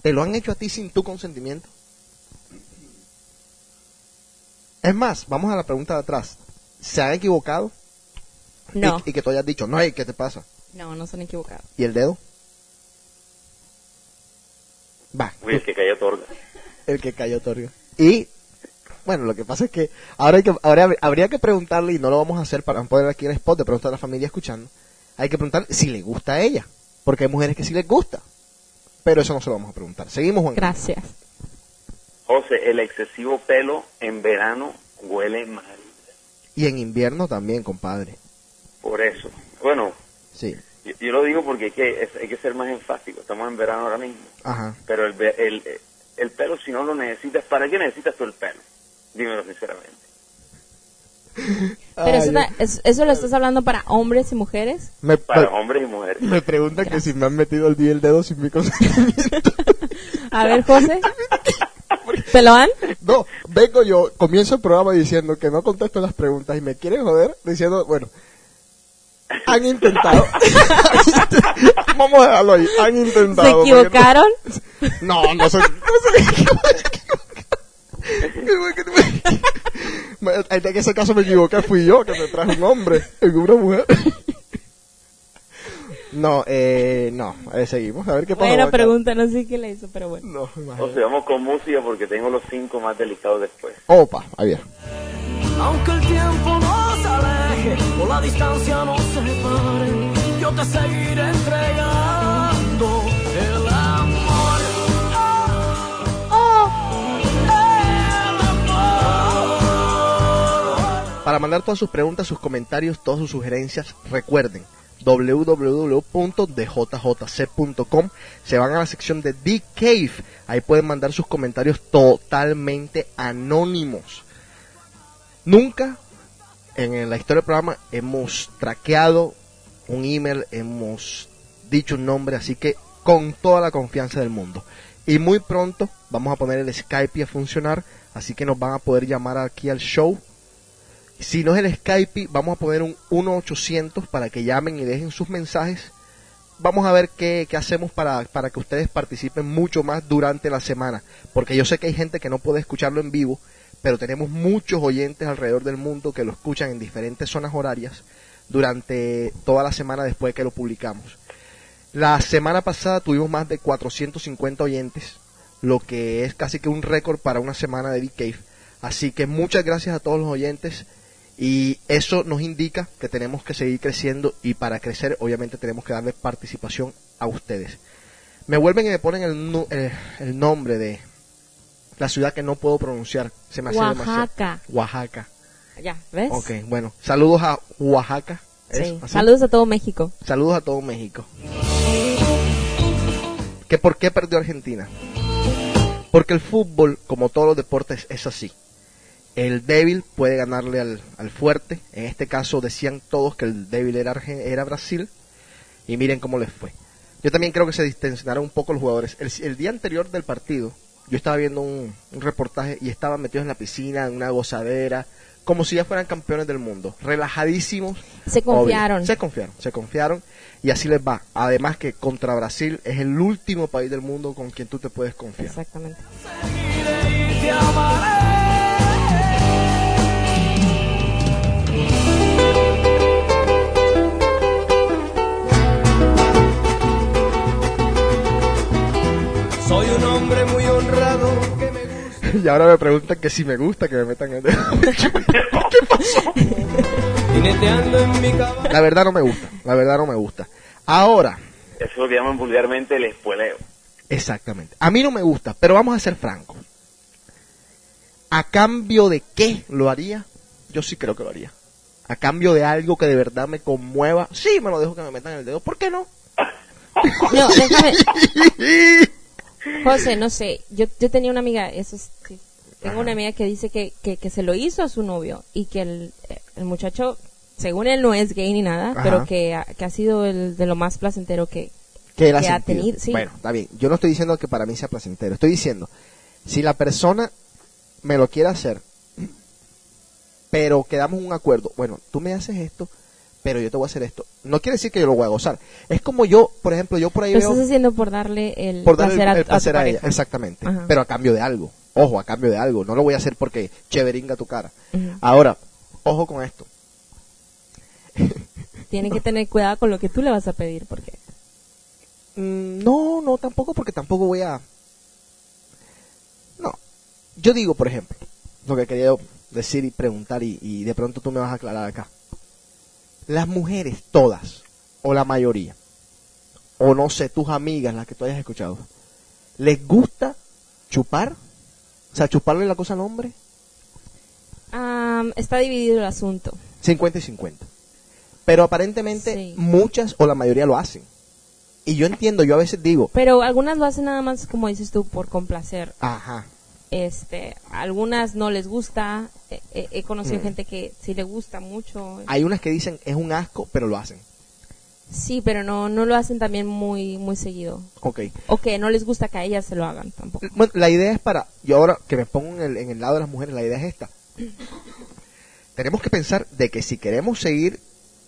¿Te lo han hecho a ti sin tu consentimiento? Es más, vamos a la pregunta de atrás. ¿Se han equivocado? Y- No, Y, que tú hayas dicho, no, hey, ¿qué te pasa? no, no son equivocados. ¿Y el dedo? Va, Uy, el que cayó otorga. el que cayó Torrio. Y, bueno, lo que pasa es que ahora, hay que ahora hab- habría que preguntarle, y no lo vamos a hacer para poner aquí en el spot de preguntar a la familia escuchando, hay que preguntarle si le gusta a ella, porque hay mujeres que sí les gusta. Pero eso no se lo vamos a preguntar. Seguimos, Juan. Gracias. José, el excesivo pelo en verano huele mal. Y en invierno también, compadre. Por eso. Bueno, Sí. yo, yo lo digo porque hay que, es- hay que ser más enfático. Estamos en verano ahora mismo. Ajá. Pero el, ve- el, el pelo, si no lo necesitas, ¿para qué necesitas tú el pelo? Dímelo sinceramente. Pero eso, Ay, ta- es- eso lo estás hablando para hombres y mujeres. me, Para me- hombres y mujeres. me preguntan que si me han metido el día el dedo sin mi consentimiento. A ver, José. ¿Te lo han? No, vengo yo, comienzo el programa diciendo que no contesto las preguntas y me quieren joder diciendo, bueno, han intentado. Vamos a dejarlo ahí, han intentado. ¿Se equivocaron? No, no se, no se Me- En ese caso me equivoqué, fui yo que me traje un hombre en una mujer. No, eh, no, eh, seguimos, a ver qué pasa. Carlos. pregunta, no sé qué le hizo, pero bueno. No, O sea, vamos con música porque tengo los cinco más delicados después. Opa, ahí viene. Aunque el tiempo nos aleje o la distancia nos separe, yo te seguiré entregando el amor. Para mandar todas sus preguntas, sus comentarios, todas sus sugerencias, recuerden www.djjc.com se van a la sección de The Cave ahí pueden mandar sus comentarios totalmente anónimos nunca en la historia del programa hemos traqueado un email hemos dicho un nombre así que con toda la confianza del mundo y muy pronto vamos a poner el Skype a funcionar así que nos van a poder llamar aquí al show si no es el Skype, vamos a poner un 1-800 para que llamen y dejen sus mensajes. Vamos a ver qué, qué hacemos para, para que ustedes participen mucho más durante la semana. Porque yo sé que hay gente que no puede escucharlo en vivo, pero tenemos muchos oyentes alrededor del mundo que lo escuchan en diferentes zonas horarias durante toda la semana después de que lo publicamos. La semana pasada tuvimos más de 450 oyentes, lo que es casi que un récord para una semana de Big. Así que muchas gracias a todos los oyentes y eso nos indica que tenemos que seguir creciendo y para crecer obviamente tenemos que darle participación a ustedes. Me vuelven y me ponen el, eh, el nombre de la ciudad que no puedo pronunciar. Se me hace demasiado. Oaxaca. Oaxaca. Ya, ¿ves? Ok, bueno. Saludos a Oaxaca. ¿Es Sí. Saludos a todo México. Saludos a todo México. ¿Que ¿Por qué perdió Argentina? Porque el fútbol, como todos los deportes, es así. El débil puede ganarle al, al fuerte. En este caso decían todos que el débil era, era Brasil. Y miren cómo les fue. Yo también creo que se distensionaron un poco los jugadores. El, el día anterior del partido, yo estaba viendo un, un reportaje y estaban metidos en la piscina, en una gozadera, como si ya fueran campeones del mundo. Relajadísimos. Se confiaron. Obvio. Se confiaron, se confiaron y así les va. Además que contra Brasil es el último país del mundo con quien tú te puedes confiar. Exactamente. Y te amaré. Soy un hombre muy honrado que me gusta. Y ahora me preguntan que si me gusta que me metan el dedo. Jineteando en mi caballo. La verdad no me gusta, la verdad no me gusta. Ahora, Eso es lo que llaman vulgarmente el espueleo. exactamente. A mí no me gusta, pero vamos a ser francos. ¿A cambio de qué lo haría? Yo sí creo que lo haría. A cambio de algo que de verdad me conmueva, sí me lo dejo que me metan el dedo. ¿Por qué no? No, déjame. José, no sé. Yo, yo tenía una amiga, eso es- sí, tengo una amiga que dice que, que, que se lo hizo a su novio y que el, el muchacho, según él, no es gay ni nada, Ajá. pero que ha, que ha sido el de lo más placentero que. ha que ha sentido. tenido, sí. Bueno, está bien. Yo no estoy diciendo que para mí sea placentero. Estoy diciendo, si la persona me lo quiere hacer, pero quedamos un acuerdo, bueno, tú me haces esto, pero yo te voy a hacer esto. No quiere decir que yo lo voy a gozar. Es como yo, por ejemplo, yo por ahí Lo veo... estás haciendo por darle el por darle placer el, placer a ella, exactamente. Ajá. Pero a cambio de algo. Ojo, a cambio de algo. No lo voy a hacer porque chéveringa tu cara. Ahora, ojo con esto. Tienen que tener cuidado con lo que tú le vas a pedir, porque Mm, no, no, tampoco porque tampoco voy a... No. Yo digo, por ejemplo, lo que quería decir y preguntar y, y de pronto tú me vas a aclarar acá. Las mujeres, todas, o la mayoría, o no sé, tus amigas, las que tú hayas escuchado, ¿les gusta chupar? O sea, chuparle la cosa al hombre. am, está dividido el asunto. 50 y 50. Pero aparentemente Sí. muchas o la mayoría lo hacen. Y yo entiendo, yo a veces digo, Pero algunas lo hacen nada más, como dices tú, por complacer. ajá, Este, algunas no les gusta. He, he- he conocido Mm. gente que sí le gusta mucho. hay unas que dicen es un asco, pero lo hacen. Sí, pero no, no lo hacen también muy, muy seguido. Ok. O que no les gusta que a ellas se lo hagan tampoco. Bueno, la idea es para, yo ahora que me pongo en el, en el lado de las mujeres, la idea es esta. Tenemos que pensar de que si queremos seguir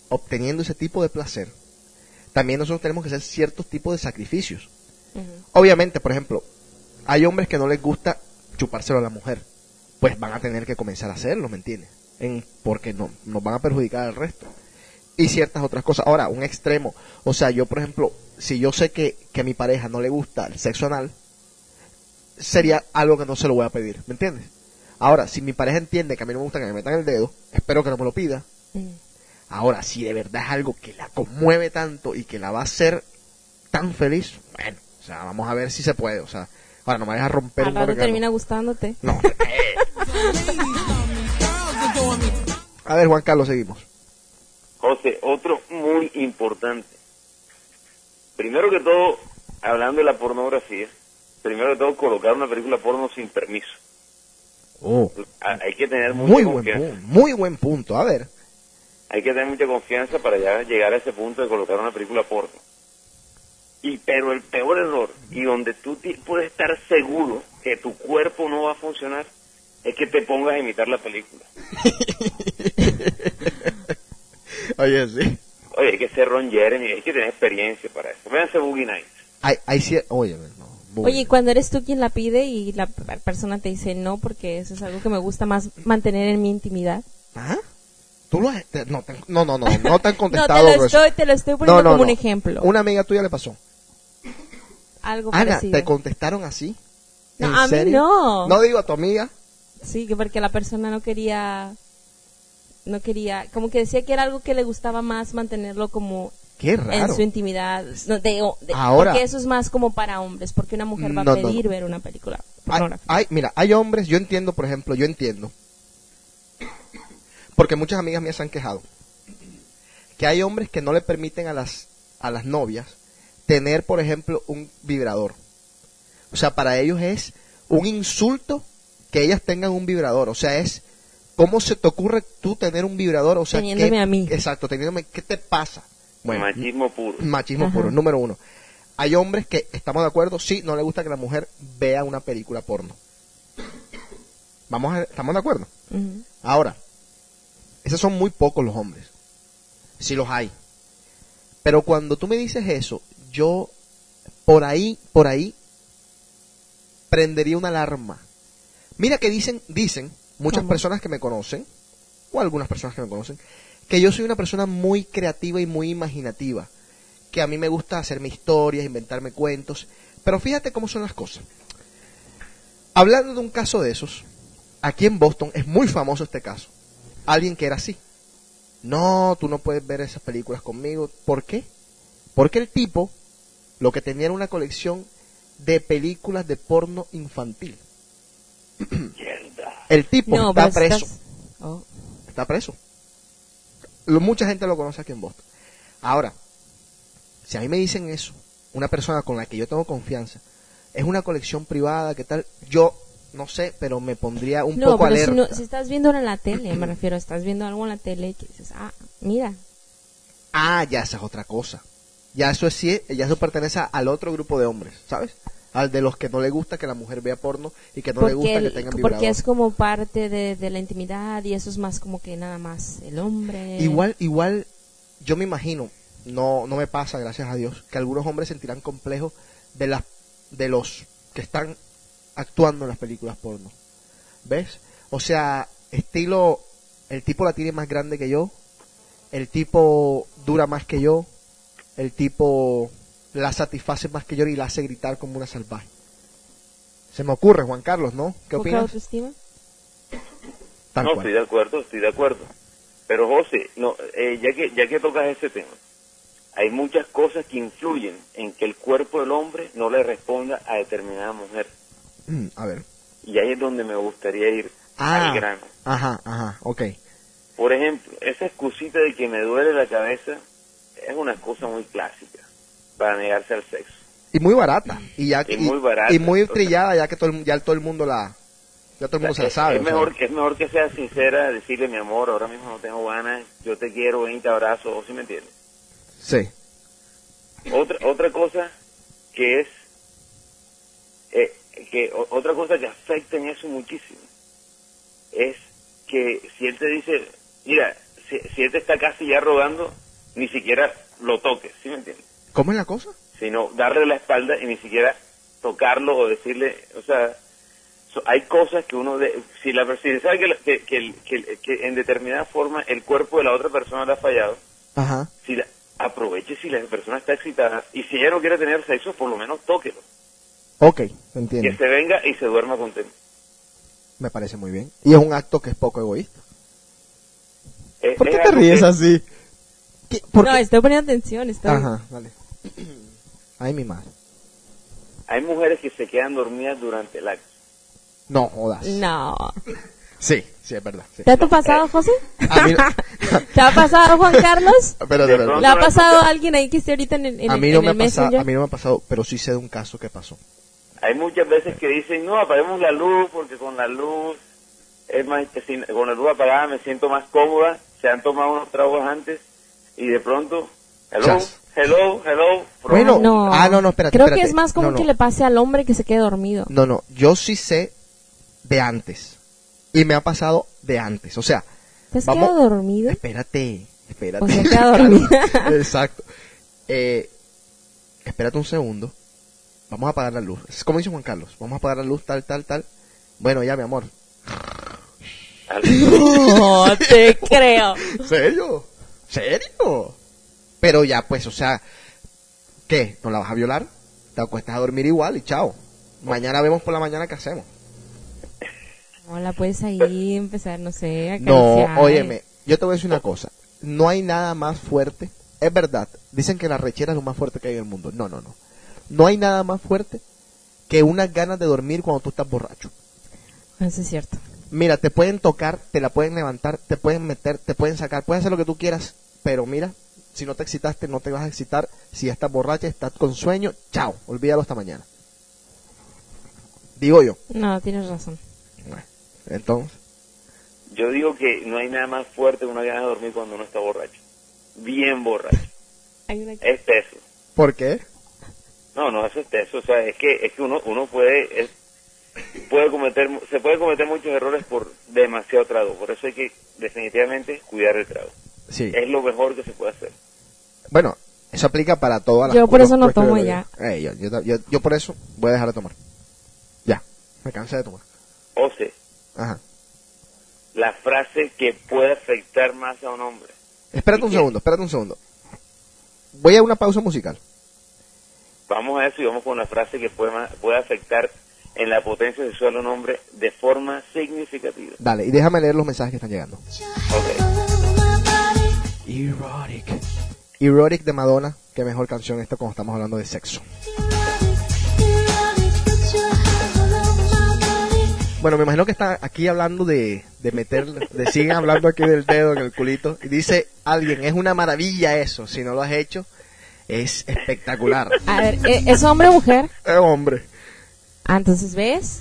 obteniendo ese tipo de placer, también nosotros tenemos que hacer ciertos tipos de sacrificios. Obviamente, por ejemplo, hay hombres que no les gusta chupárselo a la mujer. Pues van a tener que comenzar a hacerlo, ¿me entiendes? En, porque no, nos van a perjudicar al resto. Y ciertas otras cosas. Ahora, un extremo. O sea, yo, por ejemplo, si yo sé que, que a mi pareja no le gusta el sexo anal, sería algo que no se lo voy a pedir, ¿me entiendes? Ahora, si mi pareja entiende que a mí no me gusta que me metan el dedo, espero que no me lo pida. Mm. Ahora, si de verdad es algo que la conmueve tanto y que la va a hacer tan feliz, bueno, o sea, vamos a ver si se puede, o sea, ahora no me deja romper Al rato termina gustándote. No. a ver, Juan Carlos, seguimos. José, otro muy importante. Primero que todo, hablando de la pornografía, primero que todo colocar una película porno sin permiso. Oh, Hay que tener mucha muy buen confianza. punto, muy buen punto. A ver, Hay que tener mucha confianza para ya llegar a ese punto de colocar una película porno. Y pero el peor error y donde tú puedes estar seguro que tu cuerpo no va a funcionar es que te pongas a imitar la película. oye, sí. Oye, hay que ser Ron Jeremy, hay que tener experiencia para eso. Véanse Boogie Nights. Hay, hay cier- oye, no. Oye, y cuando eres tú quien la pide y la per- persona te dice no, porque eso es algo que me gusta más mantener en mi intimidad. ¿Ah? ¿Tú lo has- te- no, te- no, no, no, no te han No, contestado. te lo eso. estoy, te lo estoy poniendo No, no, como un no. ejemplo. Una amiga tuya le pasó. Algo Ana, parecido. ¿te contestaron así? No, ¿En a mí serio? no. No digo a tu amiga. Sí, que porque la persona no quería, no quería, como que decía que era algo que le gustaba más mantenerlo como Qué raro. en su intimidad. No, de- de- Ahora- porque eso es más como para hombres, porque una mujer va No, a pedir no. ver una película Hay, hay- mira, hay hombres, yo entiendo, por ejemplo, yo entiendo, porque muchas amigas mías se han quejado, que hay hombres que no le permiten a las, a las novias tener, por ejemplo, un vibrador. O sea, para ellos es un insulto que ellas tengan un vibrador. O sea, es, ¿cómo se te ocurre tú tener un vibrador? O sea, Teniéndome ¿qué- a mí. Exacto, teniéndome, ¿qué te pasa? Bueno, Machismo puro. machismo Ajá. puro, número uno. Hay hombres que, estamos de acuerdo, sí, no le gusta que la mujer vea una película porno. Vamos a, ¿Estamos de acuerdo? Ahora, esos son muy pocos los hombres. Sí los hay. Pero cuando tú me dices eso, yo por ahí, por ahí, prendería una alarma. Mira que dicen, dicen muchas ¿Cómo? personas que me conocen, o algunas personas que me conocen, que yo soy una persona muy creativa y muy imaginativa. Que a mí me gusta hacerme historias, inventarme cuentos. Pero fíjate cómo son las cosas. Hablando de un caso de esos, aquí en Boston es muy famoso este caso. Alguien que era así. No, tú no puedes ver esas películas conmigo. ¿Por qué? Porque el tipo lo que tenía era una colección de películas de porno infantil. El tipo No, está preso. estás- oh. Está preso. Lo- mucha gente lo conoce aquí en Boston. Ahora, si a mí me dicen eso, una persona con la que yo tengo confianza, es una colección privada, ¿qué tal? Yo no sé, pero me pondría un No, poco pero si, alerta. no- si estás viendo en la tele, me refiero, estás viendo algo en la tele que dices, ah, mira, Ah, ya esa es otra cosa. Ya eso es sí, ya eso pertenece al otro grupo de hombres, ¿sabes? Al de los que no le gusta que la mujer vea porno y que no le porque, gusta que tengan porque vibrador. es como parte de, de la intimidad y eso es más como que nada más el hombre. Igual, igual, yo me imagino, no, no me pasa, gracias a Dios, que algunos hombres sentirán complejo de las, de los que están actuando en las películas porno. ¿Ves? O sea, estilo, el tipo la tiene más grande que yo, el tipo dura más que yo, el tipo la satisface más que yo y la hace gritar como una salvaje. Se me ocurre, Juan Carlos, ¿no? ¿Qué ¿Poca opinas? autoestima? Tal no, cual. estoy de acuerdo, estoy de acuerdo. Pero José, no, eh, ya que ya que tocas ese tema, hay muchas cosas que influyen en que el cuerpo del hombre no le responda a determinada mujer. Mm, a ver. Y ahí es donde me gustaría ir Ah, al grano. ajá, ajá, ok. Por ejemplo, esa excusita de que me duele la cabeza es una excusa muy clásica para negarse al sexo. Y muy barata. Y, ya, Y muy barata, Y muy trillada, ya que todo el, ya todo el mundo la. Ya todo el mundo se la sabe. es mejor, es mejor que sea sincera, decirle mi amor, ahora mismo no tengo ganas, yo te quiero, 20 abrazos, ¿o sí me entiendes? Sí. Otra, otra cosa que es, eh, que o- otra cosa que afecta en eso muchísimo, es que si él te dice, mira, si, si él te está casi ya rogando, ni siquiera lo toques, ¿sí me entiendes? ¿Cómo es la cosa? Sino darle la espalda y ni siquiera tocarlo o decirle, o sea, so- hay cosas que uno, de, si la si sabe que, la- que, que, que que en determinada forma el cuerpo de la otra persona le ha fallado, Ajá. si la, aproveche si la persona está excitada y si ella no quiere tener sexo, por lo menos tóquelo. Ok, Que entiendo. se venga y se duerma contento. Me parece muy bien. Y es un acto que es poco egoísta. ¿Por qué te ríes que- así? ¿Qué? ¿Por No, qué? estoy poniendo atención. Estoy... Ajá, vale. Ay, mi madre. Hay mujeres que se quedan dormidas durante el acto. No jodas. No. Sí, sí, es verdad. sí. ¿Te ha pasado, José? A mí, ¿Te ha pasado, Juan Carlos? ¿Le ha pasado a alguien ahí que esté ahorita en, el- en, a mí no en me ha el pasado, Messenger? a mí no me ha pasado, pero sí sé de un caso que pasó. Hay muchas veces que dicen, no, apaguemos la luz porque con la luz, es más, con la luz apagada me siento más cómoda. Se han tomado unos tragos antes y de pronto, hello, Chas. hello, hello. Bueno, No. ah, no, no, espérate, Creo espérate. que es más común No, no. que le pase al hombre que se quede dormido. No, no, yo sí sé de antes. Y me ha pasado de antes. O sea, ¿Te has Vamos- quedado dormido? espérate, espérate. O sea, queda dormida. Exacto. Eh, espérate un segundo. Vamos a apagar la luz. Es como dice Juan Carlos. Vamos a apagar la luz, tal, tal, tal. Bueno, ya, mi amor. No te creo. ¿Serio? ¿Serio? Pero ya, pues, o sea, ¿qué? ¿No la vas a violar? Te acuestas a dormir igual y chao. Mañana vemos por la mañana qué hacemos. Hola, puedes ahí empezar, no sé, a No, óyeme, yo te voy a decir una cosa. No hay nada más fuerte. Es verdad, dicen que la rechera es lo más fuerte que hay en el mundo. No, no, no. No hay nada más fuerte que unas ganas de dormir cuando tú estás borracho. Eso es cierto. Mira, te pueden tocar, te la pueden levantar, te pueden meter, te pueden sacar, puedes hacer lo que tú quieras, pero mira, si no te excitaste, no te vas a excitar. Si ya estás borracha, estás con sueño, chao, olvídalo hasta mañana. Digo yo. No, tienes razón. Bueno, entonces, Yo digo que no hay nada más fuerte que una gana de dormir cuando uno está borracho. Bien borracho. Hay una Es teso. ¿por qué? No, no, eso es teso. O sea, es que, es que uno, uno puede, es- puede cometer, se puede cometer muchos errores por demasiado trago. Por eso hay que definitivamente cuidar el trago. Sí. Es lo mejor que se puede hacer. Bueno, eso aplica para todas las Yo por eso no tomo ya. Eh, yo, yo, yo, yo por eso voy a dejar de tomar. Ya, me cansé de tomar. O sea, Ajá. la frase que puede afectar más a un hombre. Espérate ¿Y un qué? segundo, espérate un segundo. Voy a una pausa musical. Vamos a eso y vamos con la frase que puede, puede afectar en la potencia sexual a un hombre de forma significativa. Dale, y déjame leer los mensajes que están llegando. Ok. Erotic. Erotic de Madonna, qué mejor canción esta cuando estamos hablando de sexo. Bueno, me imagino que está aquí hablando de, de meter, de siguen hablando aquí del dedo en el culito. Y dice alguien, es una maravilla eso, si no lo has hecho, es espectacular. A ver, ¿e- ¿es hombre o mujer? Eh, hombre. Ah, entonces, ¿ves?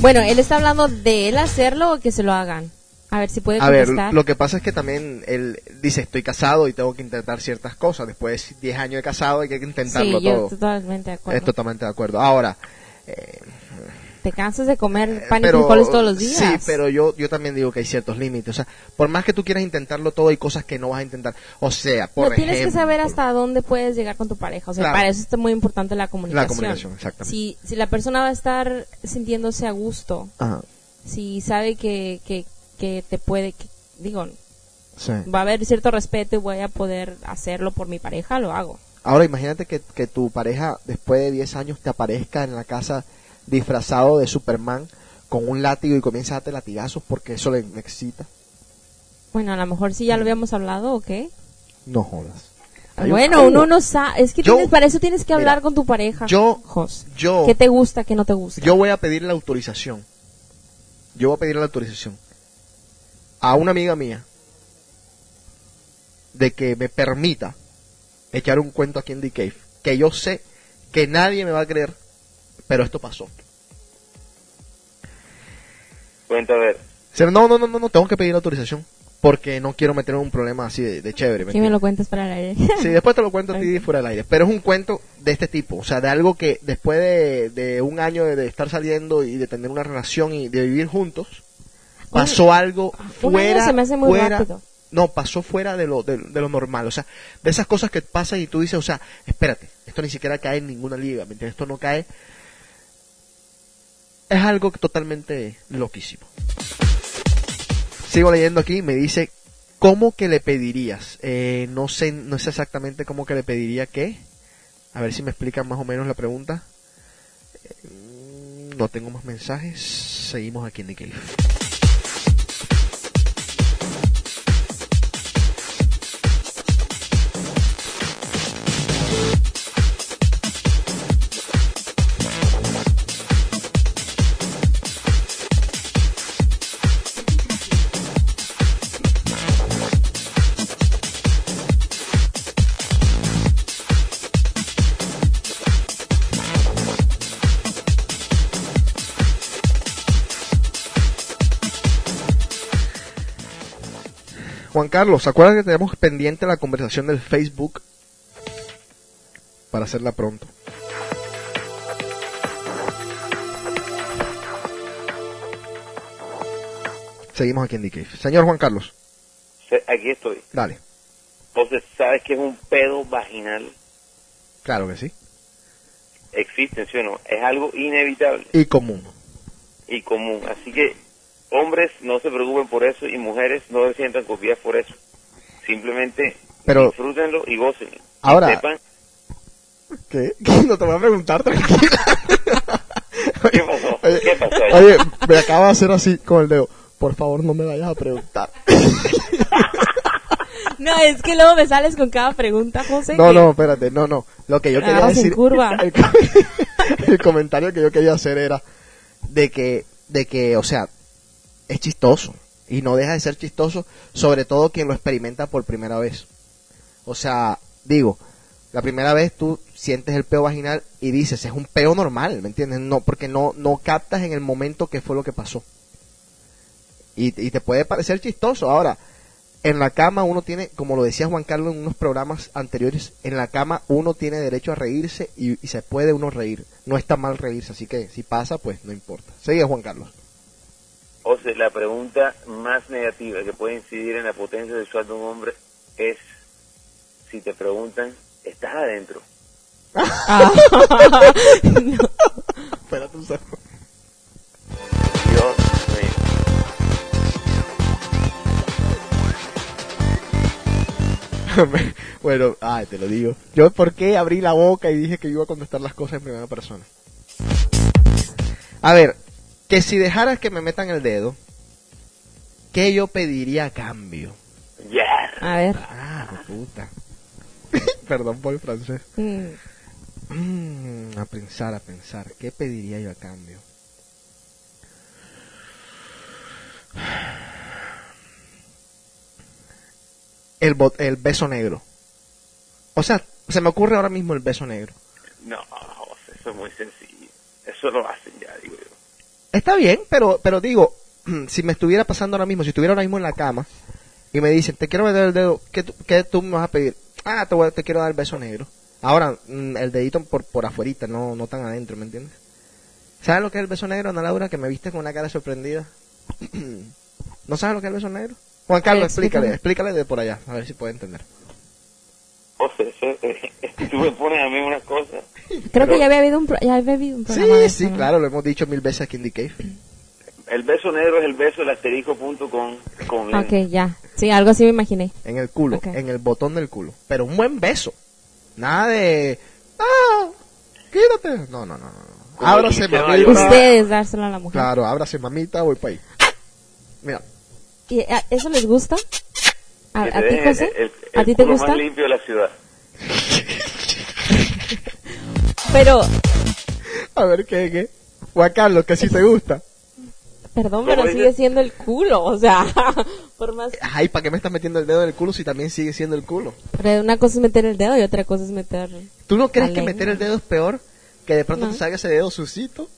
Bueno, él está hablando de él hacerlo o que se lo hagan. A ver si puede A ver, contestar. lo que pasa es que también él dice, estoy casado y tengo que intentar ciertas cosas. Después de 10 años de casado hay que intentarlo sí, yo todo. totalmente de acuerdo. Es totalmente de acuerdo. Ahora, eh, ¿Te cansas de comer pan y frijoles todos los días? Sí, pero yo, yo también digo que hay ciertos límites. O sea, por más que tú quieras intentarlo todo, hay cosas que no vas a intentar. O sea, por no, tienes que ejemplo- saber hasta dónde puedes llegar con tu pareja. O sea, Claro. para eso está muy importante la comunicación. comunicación, exactamente. Si, si la persona va a estar sintiéndose a gusto, Ajá, si sabe que, que, que te puede, que- digo, sí. va a haber cierto respeto y voy a poder hacerlo por mi pareja, lo hago. Ahora imagínate que, que tu pareja después de 10 años te aparezca en la casa disfrazado de Superman con un látigo y comienza a darte latigazos porque eso le, le excita. Bueno, a lo mejor sí ya lo habíamos hablado, ¿ok? No jodas. Hay Bueno, uno un- no sabe. Es que Yo- tienes- para eso tienes que hablar Mira, con tu pareja. yo- Jos. yo- ¿Qué te gusta, qué no te gusta? Yo voy a pedir la autorización. Yo voy a pedir la autorización. A una amiga mía de que me permita echar un cuento aquí en The Cave, que yo sé que nadie me va a creer, pero esto pasó. Cuenta a ver. No, no, no, no, no, tengo que pedir autorización, porque no quiero meterme en un problema así de, de chévere. ¿me Sí, me lo cuentas para el aire. Sí, después te lo cuento a ti fuera del aire. Pero es un cuento de este tipo. O sea, de algo que después de, de un año de, de estar saliendo y de tener una relación y de vivir juntos, pasó algo fuera. se me hace muy fuera- rápido. No, pasó fuera de lo, de, de lo normal. O sea, de esas cosas que pasan y tú dices, o sea, espérate, esto ni siquiera cae en ninguna liga, ¿me entiendes? Esto no cae. Es algo totalmente loquísimo. Sigo leyendo aquí, me dice, ¿cómo que le pedirías? Eh, no sé, no sé exactamente cómo que le pediría qué. A ver si me explican más o menos la pregunta. Eh, No tengo más mensajes. Seguimos aquí en The Cave. Juan Carlos, ¿se acuerdan que tenemos pendiente la conversación del Facebook? Para hacerla pronto. Seguimos aquí en Cave. Señor Juan Carlos, Aquí estoy. dale. Entonces, ¿sabes qué es un pedo vaginal? Claro que sí. Existe, ¿sí o no? Es algo inevitable Y común. y común. Así que, hombres, no se preocupen por eso y mujeres no se sientan copiadas por eso. Simplemente Pero- disfrútenlo y gocen. Ahora- Sepan ¿Qué? No te voy a preguntar, tranquila. ¿Qué pasó? Oye, ¿Qué pasó ahí? Oye, me acaba de hacer así con el dedo. Por favor, no me vayas a preguntar. No, es que luego me sales con cada pregunta, José. No, que- no, espérate, no, no. Lo que yo Me quería decir, curva. El, el comentario que yo quería hacer era de que, de que, o sea, es chistoso y no deja de ser chistoso, sobre todo quien lo experimenta por primera vez. O sea, digo, la primera vez tú sientes el peo vaginal y dices, es un peo normal, ¿me entiendes? No, porque no, no captas en el momento qué fue lo que pasó. Y, y te puede parecer chistoso. Ahora, en la cama uno tiene, como lo decía Juan Carlos en unos programas anteriores, en la cama uno tiene derecho a reírse y, y se puede uno reír. No está mal reírse, así que si pasa, pues no importa. Sigue Juan Carlos. O sea, la pregunta más negativa que puede incidir en la potencia sexual de un hombre es si te preguntan, ¿estás adentro? Ah. No. Espérate un segundo. Dios mío. bueno, ay, te lo digo. Yo, ¿por qué abrí la boca y dije que iba a contestar las cosas en primera persona? A ver, que si dejaras que me metan el dedo, ¿qué yo pediría a cambio? Ya. A ver. Ah, puta. Perdón por el francés. Mm, Mm, a pensar, a pensar. ¿Qué pediría yo a cambio? El, bo- el beso negro. O sea, se me ocurre ahora mismo el beso negro. No, José, eso es muy sencillo. Eso lo hacen ya, digo. Está bien, pero, pero digo, si me estuviera pasando ahora mismo, si estuviera ahora mismo en la cama y me dicen, te quiero meter el dedo, ¿qué, tú- qué tú me vas a pedir? Ah, te, voy te quiero dar el beso negro. Ahora, mm, el dedito por, por afuerita, no, no tan adentro, ¿me entiendes? ¿Sabes lo que es el beso negro, Ana Laura? Que me viste con una cara sorprendida. ¿No sabes lo que es el beso negro? Juan Carlos, explícale, explícale de por allá, a ver si puede entender. Eso, eh, tú me pones a mí una cosa. Creo Pero- que ya había habido un, pro- ya había habido un programa Sí, sí, claro, lo hemos dicho mil veces aquí en The Cave. El beso negro es el beso del asterisco.com con lengua. Ok, ya. Sí, algo así me imaginé. En el culo, Ok. en el botón del culo. Pero un buen beso. Nada de... ¡Ah! ¡Quítate! No, no, no, no. Ábrase, el mamita. Ustedes dárselo a la mujer. Claro, ábrase, mamita, voy para ahí. Mira, ¿Y a- eso les gusta? ¿A, Que a ti, José? el- el- ¿A ti te gusta? más limpio de la ciudad. Pero, a ver qué, qué. Juan Carlos, que si te gusta. perdón, ¿Cómo pero sigue siendo el culo, o sea, Por más. Ay, ¿para qué me estás metiendo el dedo en el culo si también sigue siendo el culo? Pero una cosa es meter el dedo y otra cosa es meter. ¿Tú no crees que lengua. meter el dedo es peor? Que de pronto No. te salga ese dedo sucito.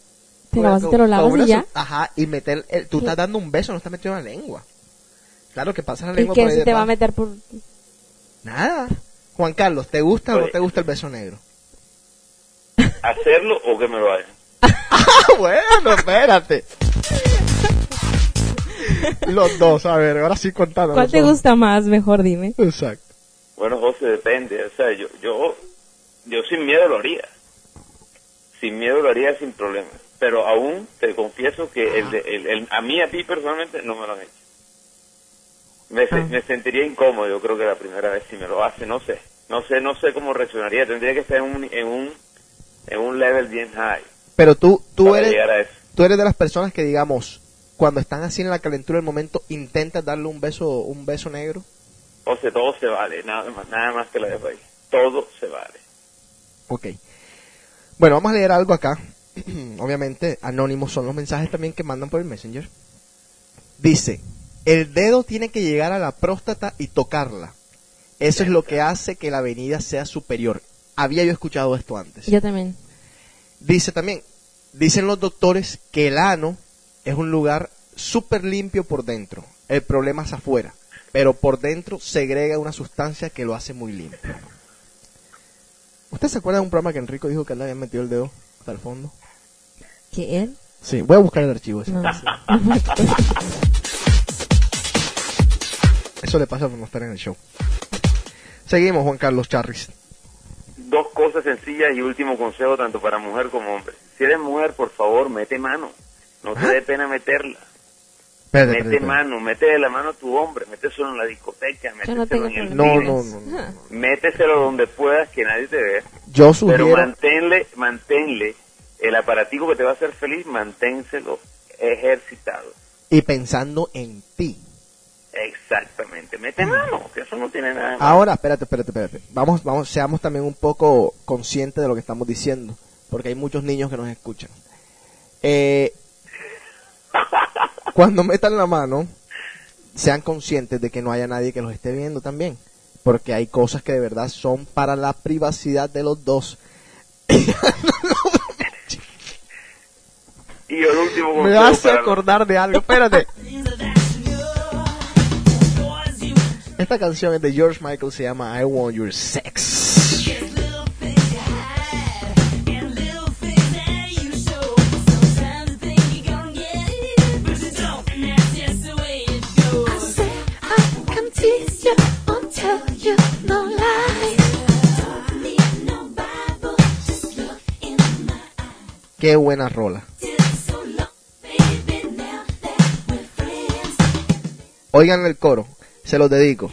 Te lavas y te lo lavas y ya. Ajá, y meter, el- tú estás dando un beso, no estás metiendo la lengua. Claro que pasa la ¿Y lengua que por ahí si te va a meter por.? Nada. Juan Carlos, ¿te gusta o no te gusta el beso negro? ¿Hacerlo o que me lo hagan? Ah, bueno, espérate. Los dos, a ver, ahora sí contando. ¿Cuál te gusta más? Mejor dime. Exacto. Bueno, José, depende. O sea, yo, yo, yo sin miedo lo haría. Sin miedo lo haría sin problema. Pero aún te confieso que el, de- el, el- a mí, a ti personalmente, no me lo han hecho. Me, se- Ah. me sentiría incómodo, yo creo que la primera vez si me lo hace, no sé. No sé, no sé cómo reaccionaría. Tendría que estar en un, en un, en un level bien high Pero tú, tú eres, tú eres de las personas que, digamos, cuando están así en la calentura del momento, intentas darle un beso, un beso negro. O sea, todo se vale, nada más, nada más que la ahí. Todo se vale. Ok. Bueno, vamos a leer algo acá. Obviamente, anónimos son los mensajes también que mandan por el Messenger. Dice, el dedo tiene que llegar a la próstata y tocarla. Eso es lo que hace que la avenida sea superior. Había yo escuchado esto antes. Yo también. Dice también, dicen los doctores que el ano es un lugar súper limpio por dentro. El problema es afuera. Pero por dentro segrega una sustancia que lo hace muy limpio. ¿Usted se acuerda de un programa que Enrico dijo que él le había metido el dedo hasta el fondo? ¿Que él? Sí, voy a buscar el archivo ese. No, sí. Eso le pasa por no estar en el show. Seguimos, Juan Carlos Charris. Dos cosas sencillas y último consejo tanto para mujer como hombre. Si eres mujer, por favor, mete mano. No te dé pena meterla. Espérate, Mete espérate. mano, mete la mano a tu hombre, méteselo en la discoteca, no méteselo tengo en el. No, no, no, no. Méteselo donde puedas que nadie te vea. Yo Pero sugiero, manténle, manténle el aparatico que te va a hacer feliz, manténselo ejercitado. y pensando en ti. Exactamente. Mete mano, que eso no tiene nada de malo. Ahora, espérate, espérate, espérate. Vamos, vamos, seamos también un poco conscientes de lo que estamos diciendo, porque hay muchos niños que nos escuchan. Eh, cuando metan la mano, sean conscientes de que no haya nadie que los esté viendo también, porque hay cosas que de verdad son para la privacidad de los dos. Y el último Me hace para acordar de algo, espérate. Esta canción es de George Michael, se llama I Want Your Sex. Qué buena rola. Oigan el coro, se los dedico.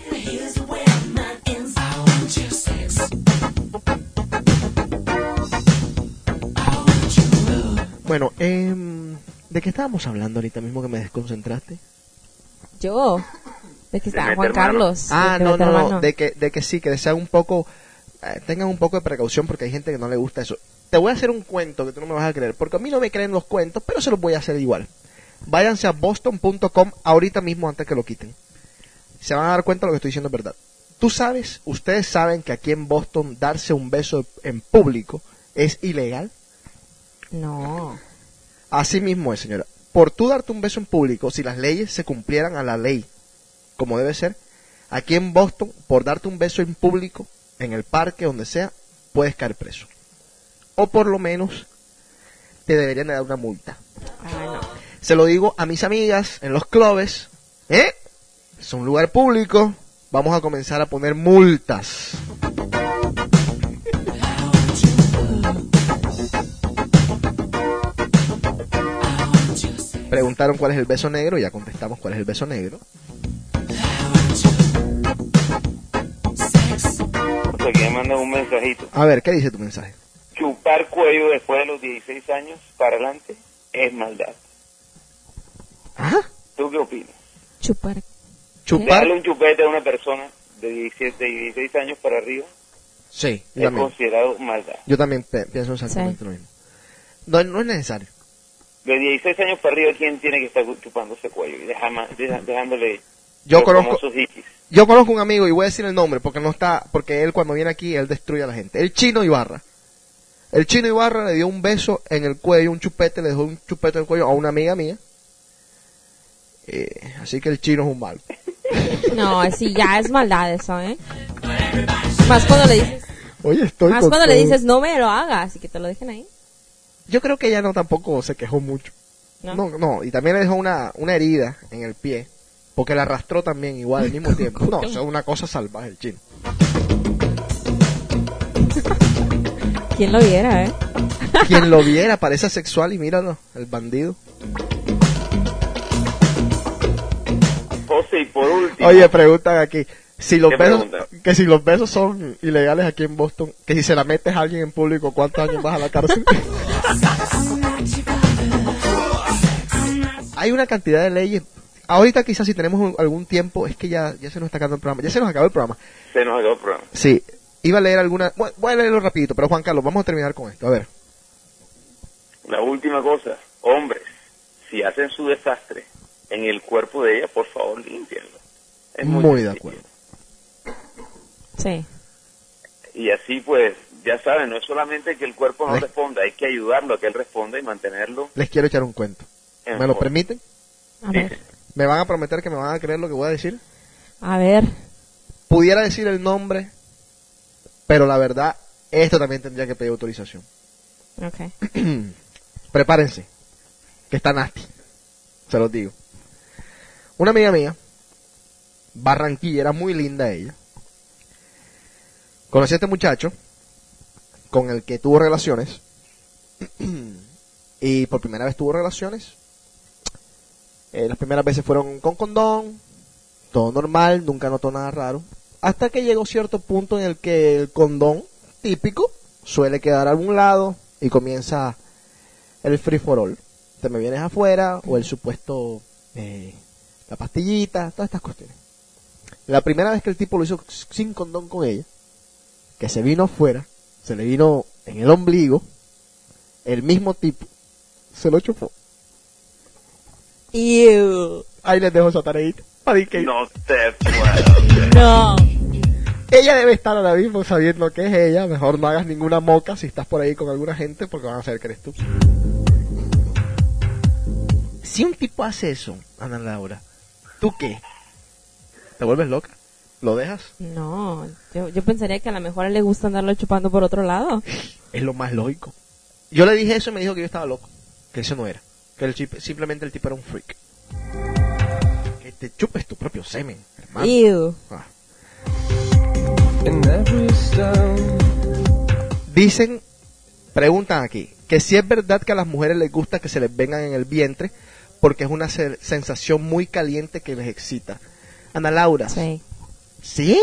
Bueno, em, ¿de qué estábamos hablando ahorita mismo que me desconcentraste? Yo. ¿De que está meter Juan. Carlos? Ah, de no, no, no, de que, de que sí, que sean un poco, eh, tengan un poco de precaución porque hay gente que no le gusta eso. Te voy a hacer un cuento que tú no me vas a creer, porque a mí no me creen los cuentos, pero se los voy a hacer igual. Váyanse a boston.com ahorita mismo antes que lo quiten. Se van a dar cuenta de lo que estoy diciendo es verdad. Tú sabes, ustedes saben que aquí en Boston darse un beso en público es ilegal. No. Así mismo es, señora. Por tú darte un beso en público, si las leyes se cumplieran a la ley, como debe ser, aquí en Boston, por darte un beso en público, en el parque, donde sea, puedes caer preso. O por lo menos, te deberían de dar una multa. Ah, no. Se lo digo a mis amigas en los clubes, ¿eh? Es un lugar público, vamos a comenzar a poner multas. Preguntaron cuál es el beso negro, ya contestamos cuál es el beso negro. O sea, que me mandan un mensajito. A ver, ¿qué dice tu mensaje? Chupar cuello después de los 16 años para adelante es maldad. Ajá. ¿Tú qué opinas? Chupar. Chupar. Darle un chupete a una persona de 17, de 16 años para arriba Sí, yo es también. considerado maldad. Yo también pienso exactamente lo mismo. No, no es necesario. De 16 años para arriba, ¿quién tiene que estar chupando ese cuello y dejama- deja- dejándole Yo los conozco, yo conozco un amigo y voy a decir el nombre porque no está, porque él cuando viene aquí él destruye a la gente. El chino Ibarra. El chino Ibarra le dio un beso en el cuello, un chupete, le dejó un chupete en el cuello a una amiga mía. Eh, así que el chino es un mal. No, sí, ya es maldad eso, ¿eh? Más cuando le dices, Oye, estoy más cuando le todo. dices no me lo hagas y que te lo dejen ahí. Yo creo que ella no tampoco se quejó mucho. ¿No? No, no, y también le dejó una, una herida en el pie. Porque la arrastró también igual al mismo tiempo. No, eso es una cosa salvaje el chino. ¿Quién lo viera, eh? Quien lo viera parece sexual y míralo, el bandido. José, y por último, Oye, preguntan aquí. Si los ¿Qué besos, que si los besos son ilegales aquí en Boston, que si se la metes a alguien en público, ¿cuántos años vas a la cárcel? Hay una cantidad de leyes. Ahorita quizás si tenemos un- algún tiempo, es que ya, ya se nos está acabando el programa. Ya se nos acabó el programa. se nos acabó el programa. Sí, iba a leer alguna... Bueno, voy a leerlo rapidito, pero Juan Carlos, vamos a terminar con esto. A ver. La última cosa, hombres, si hacen su desastre en el cuerpo de ella, por favor, límpienlo. Es Muy de acuerdo. Sí. Y así pues, ya saben, no es solamente que el cuerpo no responda, hay que ayudarlo a que él responda y mantenerlo Les quiero echar un cuento. en ¿Me lo permiten? A ver. ¿Me van a prometer que me van a creer lo que voy a decir? A ver. Pudiera decir el nombre, pero la verdad, esto también tendría que pedir autorización. Ok. Prepárense, que está nasty. Se los digo. Una amiga mía, Barranquilla, era muy linda ella. Conocí a este muchacho con el que tuvo relaciones. y por primera vez tuvo relaciones. Eh, las primeras veces fueron con condón, todo normal, nunca notó nada raro. Hasta que llegó cierto punto en el que el condón típico suele quedar a algún lado y comienza el free for all. Te me vienes afuera o el supuesto, eh, la pastillita, todas estas cuestiones. La primera vez que el tipo lo hizo sin condón con ella, que se vino afuera, se le vino en el ombligo, el mismo tipo se lo chupó. Ew. Ahí les dejo esa tareita. para que No te puedo. No. Ella debe estar ahora mismo sabiendo que es ella. Mejor no hagas ninguna moca si estás por ahí con alguna gente porque van a saber que eres tú. Si un tipo hace eso, Ana Laura, ¿tú qué? ¿Te vuelves loca? ¿Lo dejas? No. Yo, yo pensaría que a lo mejor a él le gusta andarlo chupando por otro lado. Es lo más lógico. Yo le dije eso y me dijo que yo estaba loco. Que eso no era. Que el chip, simplemente el tipo era un freak. Que te chupes tu propio semen, hermano. Ew. Ah. Dicen, preguntan aquí, que si es verdad que a las mujeres les gusta que se les vengan en el vientre porque es una se- sensación muy caliente que les excita. Ana Laura. Sí. ¿Sí?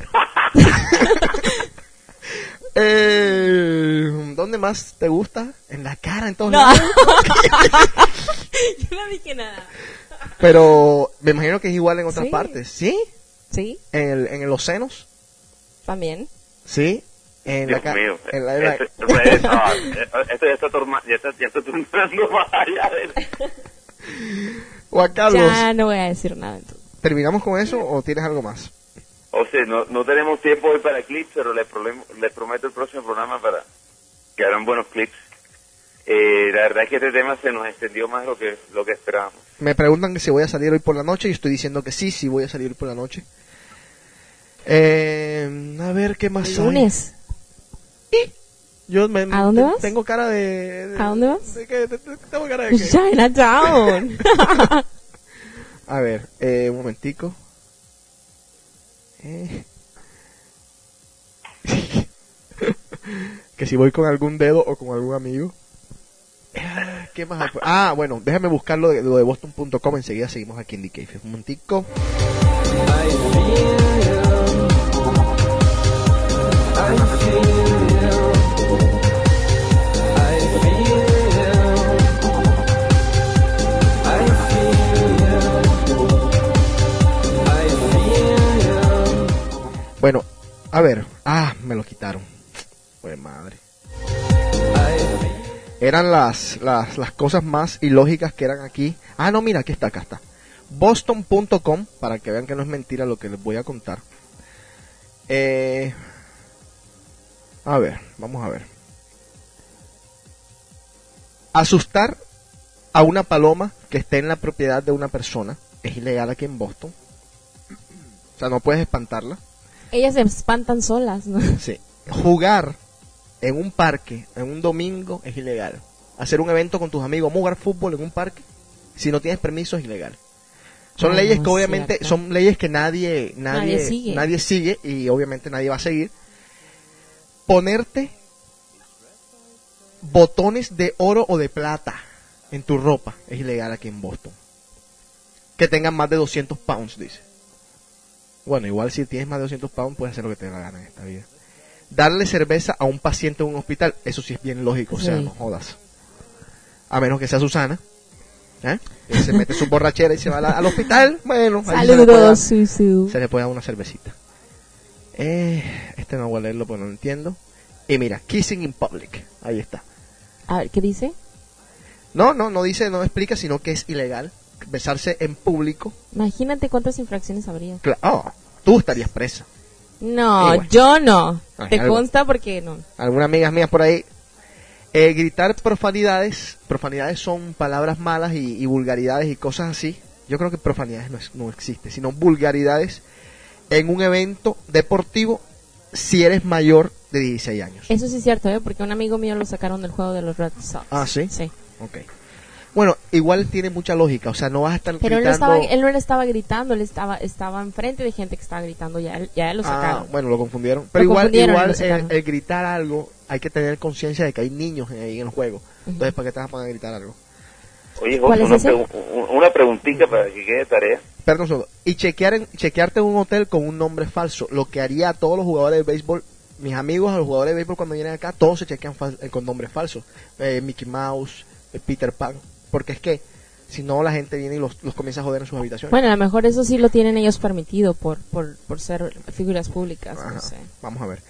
eh, ¿Dónde más te gusta? En la cara, en todos No. lados. yo no dije nada. Pero me imagino que es igual en otras Sí. partes. ¿Sí? Sí, En, el, en los senos. también. ¿Sí? En Dios la mío. en la- en la- Esto, esto- esto- esto ya está, ya está, ya está tornando más allá de... Juan Carlos, Ya no voy a decir nada. entonces. ¿terminamos con eso o tienes algo más? O sea, no, no tenemos tiempo hoy para clips, pero les, les prometo el próximo programa para que harán buenos clips. Eh, la verdad es que este tema se nos extendió más lo que lo que esperábamos. Me preguntan que si voy a salir hoy por la noche y estoy diciendo que sí, sí voy a salir por la noche. Eh, a ver, ¿qué más El hay? lunes. Yo me, ¿A dónde te- vas? Tengo cara de... de- ¿A dónde vas? de que- de- de- tengo cara de que... Chinatown. A ver, eh, un momentico. Eh. que si voy con algún dedo o con algún amigo. Ah, ¿Qué más Ah, bueno, déjame buscar lo de, lo de boston.com. Enseguida seguimos aquí en The Cave. Un momentico. Bueno, a ver. Ah, me lo quitaron. Pues madre. Eran las, las, las cosas más ilógicas que eran aquí. Ah, no, mira, aquí está, acá está. Boston.com, para que vean que no es mentira lo que les voy a contar. Eh, a ver, vamos a ver. Asustar a una paloma que esté en la propiedad de una persona es ilegal aquí en Boston. O sea, no puedes espantarla. Ellas se espantan solas, ¿no? Sí. Jugar en un parque en un domingo es ilegal. Hacer un evento con tus amigos, jugar fútbol en un parque, si no tienes permiso es ilegal. Son Ah, leyes que obviamente cierto. son leyes que nadie nadie Nadie sigue. nadie sigue y obviamente nadie va a seguir. Ponerte botones de oro o de plata en tu ropa es ilegal aquí en Boston. Que tengan más de 200 pounds, dice. Bueno, igual si tienes más de 200 pounds puedes hacer lo que te dé la gana en esta vida. Darle cerveza a un paciente en un hospital, eso sí es bien lógico, o sea, Sí. no jodas. A menos que sea Susana. ¿eh? Y se mete su borrachera y se va la- al hospital. Bueno, ahí se le puede dar- Saludos, Susu. se le puede dar una cervecita. Eh, este no voy a leerlo porque no lo entiendo. Y mira, kissing in public. Ahí está. A ver, ¿qué dice? No, no, no dice, no explica, sino que es ilegal besarse en público. Imagínate cuántas infracciones habría. Cla- oh, tú estarías presa. No, bueno. yo no. Ay, Te algo. consta porque no. Algunas amigas mías por ahí. Eh, gritar profanidades. Profanidades son palabras malas y, y vulgaridades y cosas así. Yo creo que profanidades no, es- no existe, sino vulgaridades en un evento deportivo si eres mayor de 16 años. Eso sí es cierto, ¿eh? Porque un amigo mío lo sacaron del juego de los Red Sox. Ah, ¿sí? Sí. Ok. Bueno, igual tiene mucha lógica, o sea, no vas a estar Pero él, no gritando... estaba, él no le estaba gritando, él estaba, estaba enfrente de gente que estaba gritando, ya, él- ya él lo Ah, sacaron. bueno, lo confundieron. Pero Lo igual, confundieron igual el, sacaron. el gritar algo, hay que tener conciencia de que hay niños ahí en el juego. Entonces, ¿para qué te vas a poner a gritar algo? Oye, ¿Cuál José, es una, ese? pregu- una preguntita para que quede de tarea. Perdón, segundo. Y chequear en, chequearte en un hotel con un nombre falso. Lo que haría a todos los jugadores de béisbol, mis amigos, a los jugadores de béisbol cuando vienen acá, todos se chequean fal- eh, con nombres falsos. Eh, Mickey Mouse, eh, Peter Pan. Porque es que, si no, la gente viene y los, los comienza a joder en sus habitaciones. Bueno, a lo mejor eso sí lo tienen ellos permitido por, por, por ser figuras públicas, Ajá. no sé. Vamos a ver.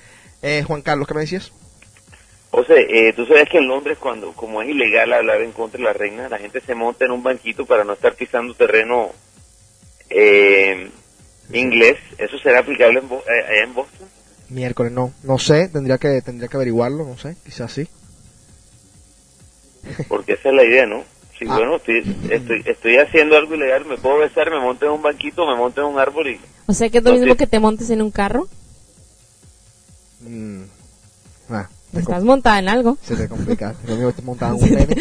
Eh, Juan Carlos, ¿qué me decías? José, eh, tú sabes que en Londres, cuando como es ilegal hablar en contra de la reina, la gente se monta en un banquito para no estar pisando terreno eh, inglés. ¿Eso será aplicable en Bo- eh, allá en Boston? Miércoles, no. No sé, tendría que, tendría que averiguarlo, no sé, quizás sí. Porque esa es la idea, ¿no? Si Ah. bueno, estoy, estoy, estoy haciendo algo ilegal, me puedo besar, me monto en un banquito, me monto en un árbol y... O sea que es lo No, mismo sí. que te montes en un carro, Mm. Ah, te estás montada en algo. se te complica. Lo mismo que te montaban en un pene.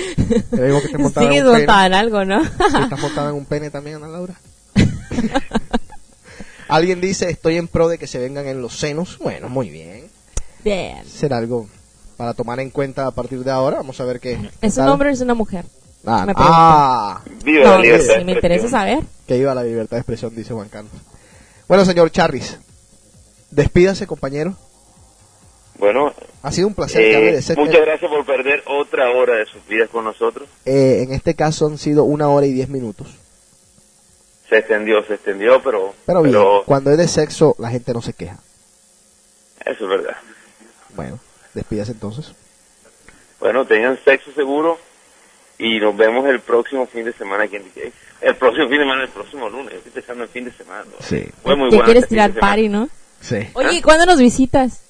Lo mismo que te montaban Sigues en un pene. montada en algo, ¿no? ¿Sí ¿Estás montada en un pene también, Ana Laura? Alguien dice, estoy en pro de que se vengan en los senos. Bueno, muy bien. Bien. Será algo para tomar en cuenta a partir de ahora. Vamos a ver qué. qué ¿Es un tal. hombre o es una mujer? Ah, me ah, Viva No, la libertad sí, de me interesa saber. que iba la libertad de expresión, dice Juan Carlos. Bueno, señor Charris, despídase, compañero. Bueno, Ha sido un placer eh, muchas gracias por perder otra hora de sus vidas con nosotros. Eh, en este caso han sido una hora y diez minutos. Se extendió, se extendió, pero... Pero bien, cuando es de sexo, la gente no se queja. Eso es verdad. Bueno, despídase entonces. Bueno, tengan sexo seguro y nos vemos el próximo fin de semana aquí en DJ. El próximo fin de semana, el próximo lunes. Estoy pensando en fin de semana. ¿no? Sí. Fue muy ¿Te bueno quieres este tirar party, no? Sí. Oye, ¿y ¿cuándo nos visitas?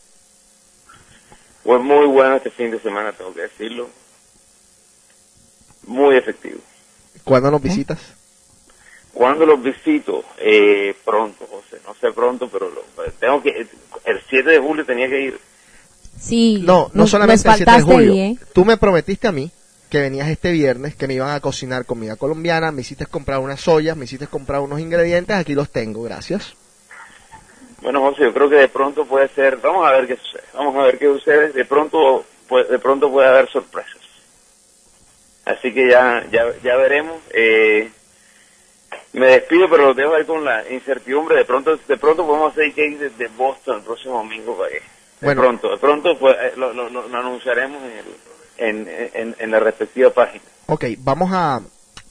Fue muy bueno este fin de semana, tengo que decirlo. Muy efectivo. ¿Cuándo nos visitas? ¿Cuándo los visito? Eh, pronto, José. No sé pronto, pero lo- tengo que... El 7 de julio tenía que ir. Sí. No, no nos- solamente nos el 7 de julio. ahí, ¿eh? Tú me prometiste a mí que venías este viernes, que me iban a cocinar comida colombiana, me hiciste comprar unas ollas, me hiciste comprar unos ingredientes, aquí los tengo, gracias. Bueno, José, yo creo que de pronto puede ser... Vamos a ver qué sucede. Vamos a ver qué sucede. De pronto, puede- de pronto puede haber sorpresas. Así que ya, ya, ya veremos. Eh, me despido, pero los dejo ahí con la incertidumbre. De pronto, de pronto podemos hacer cake desde Boston el próximo domingo. para que- De Bueno. pronto, de pronto pues, eh, lo, lo- lo- lo anunciaremos en, el- en, en, en la respectiva página. Ok, vamos a,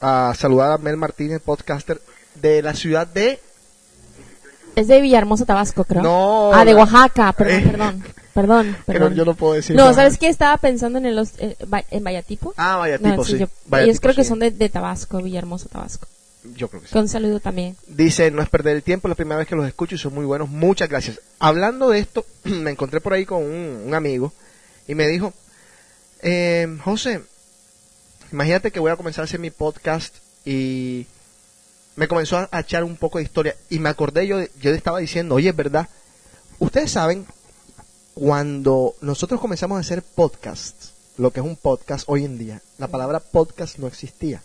a saludar a Mel Martínez, podcaster de la ciudad de... Es de Villahermosa, Tabasco, creo. No, Ah, de Oaxaca, perdón, Eh. perdón. Perdón, Pero perdón. yo no puedo decir No, nada. ¿sabes qué? Estaba pensando en el en Vallatipo. Ah, Vallatipo, No, sí. yo- Vallatipo, ellos creo que sí. son de, de Tabasco, Villahermosa, Tabasco. Yo creo que sí. Con saludo también. Dice, no es perder el tiempo, es la primera vez que los escucho y son muy buenos. Muchas gracias. Hablando de esto, me encontré por ahí con un, un amigo y me dijo, eh, José, imagínate que voy a comenzar a hacer mi podcast y me comenzó a, echar un poco de historia y me acordé, yo, yo le estaba diciendo, oye, es verdad, ustedes saben, cuando nosotros comenzamos a hacer podcasts, lo que es un podcast hoy en día, la palabra podcast no existía.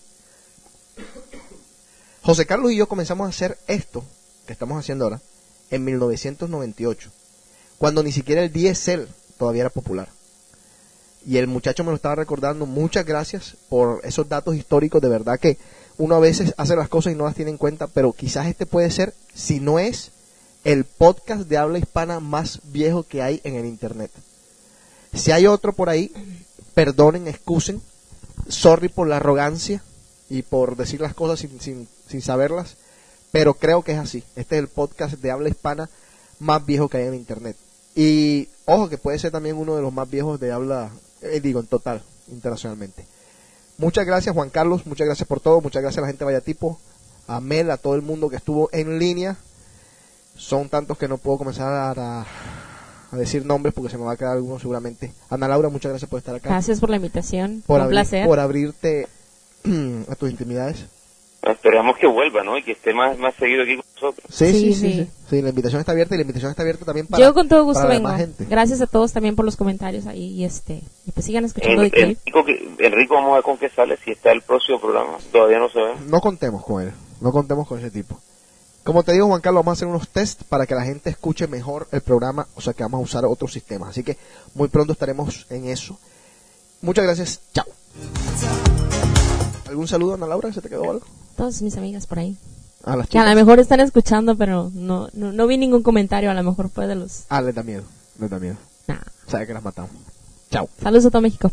José Carlos y yo comenzamos a hacer esto que estamos haciendo ahora en 1998, cuando ni siquiera el DSL todavía era popular. Y el muchacho me lo estaba recordando, muchas gracias por esos datos históricos, de verdad que uno a veces hace las cosas y no las tiene en cuenta, pero quizás este puede ser, si no es, el podcast de habla hispana más viejo que hay en el Internet. Si hay otro por ahí, perdonen, excusen, sorry por la arrogancia y por decir las cosas sin, sin, sin saberlas, pero creo que es así. Este es el podcast de habla hispana más viejo que hay en Internet. Y ojo que puede ser también uno de los más viejos de habla, eh, digo, en total, internacionalmente. Muchas gracias Juan Carlos, muchas gracias por todo, muchas gracias a la gente de Vallatipo, a Mel, a todo el mundo que estuvo en línea. Son tantos que no puedo comenzar a, a decir nombres porque se me va a quedar alguno seguramente. Ana Laura, muchas gracias por estar acá. Gracias por la invitación. Por, un abrir- placer. por abrirte a tus intimidades. Esperamos que vuelva, ¿no? Y que esté más, más seguido aquí con nosotros. Sí, sí, Sí, sí, sí. sí. Sí, la invitación está abierta y la invitación está abierta también para Yo con todo gusto vengo. gente. Gracias a todos también por los comentarios ahí y este y pues sigan escuchando Clip. Enrico, vamos a ver con qué sale, si está el próximo programa. Todavía no se ve. No contemos con él, no contemos con ese tipo. Como te digo, Juan Carlos, vamos a hacer unos test para que la gente escuche mejor el programa, o sea que vamos a usar otros sistemas. Así que muy pronto estaremos en eso. Muchas gracias, chao. ¿Algún saludo, Ana Laura? ¿Se te quedó algo? Todas mis amigas por ahí. A las Que a lo mejor están escuchando, pero no, no, no vi ningún comentario. A lo mejor fue de los. Ah, les da miedo, les da miedo. Nah. Sabe que las matamos. Chao. Saludos a todo México.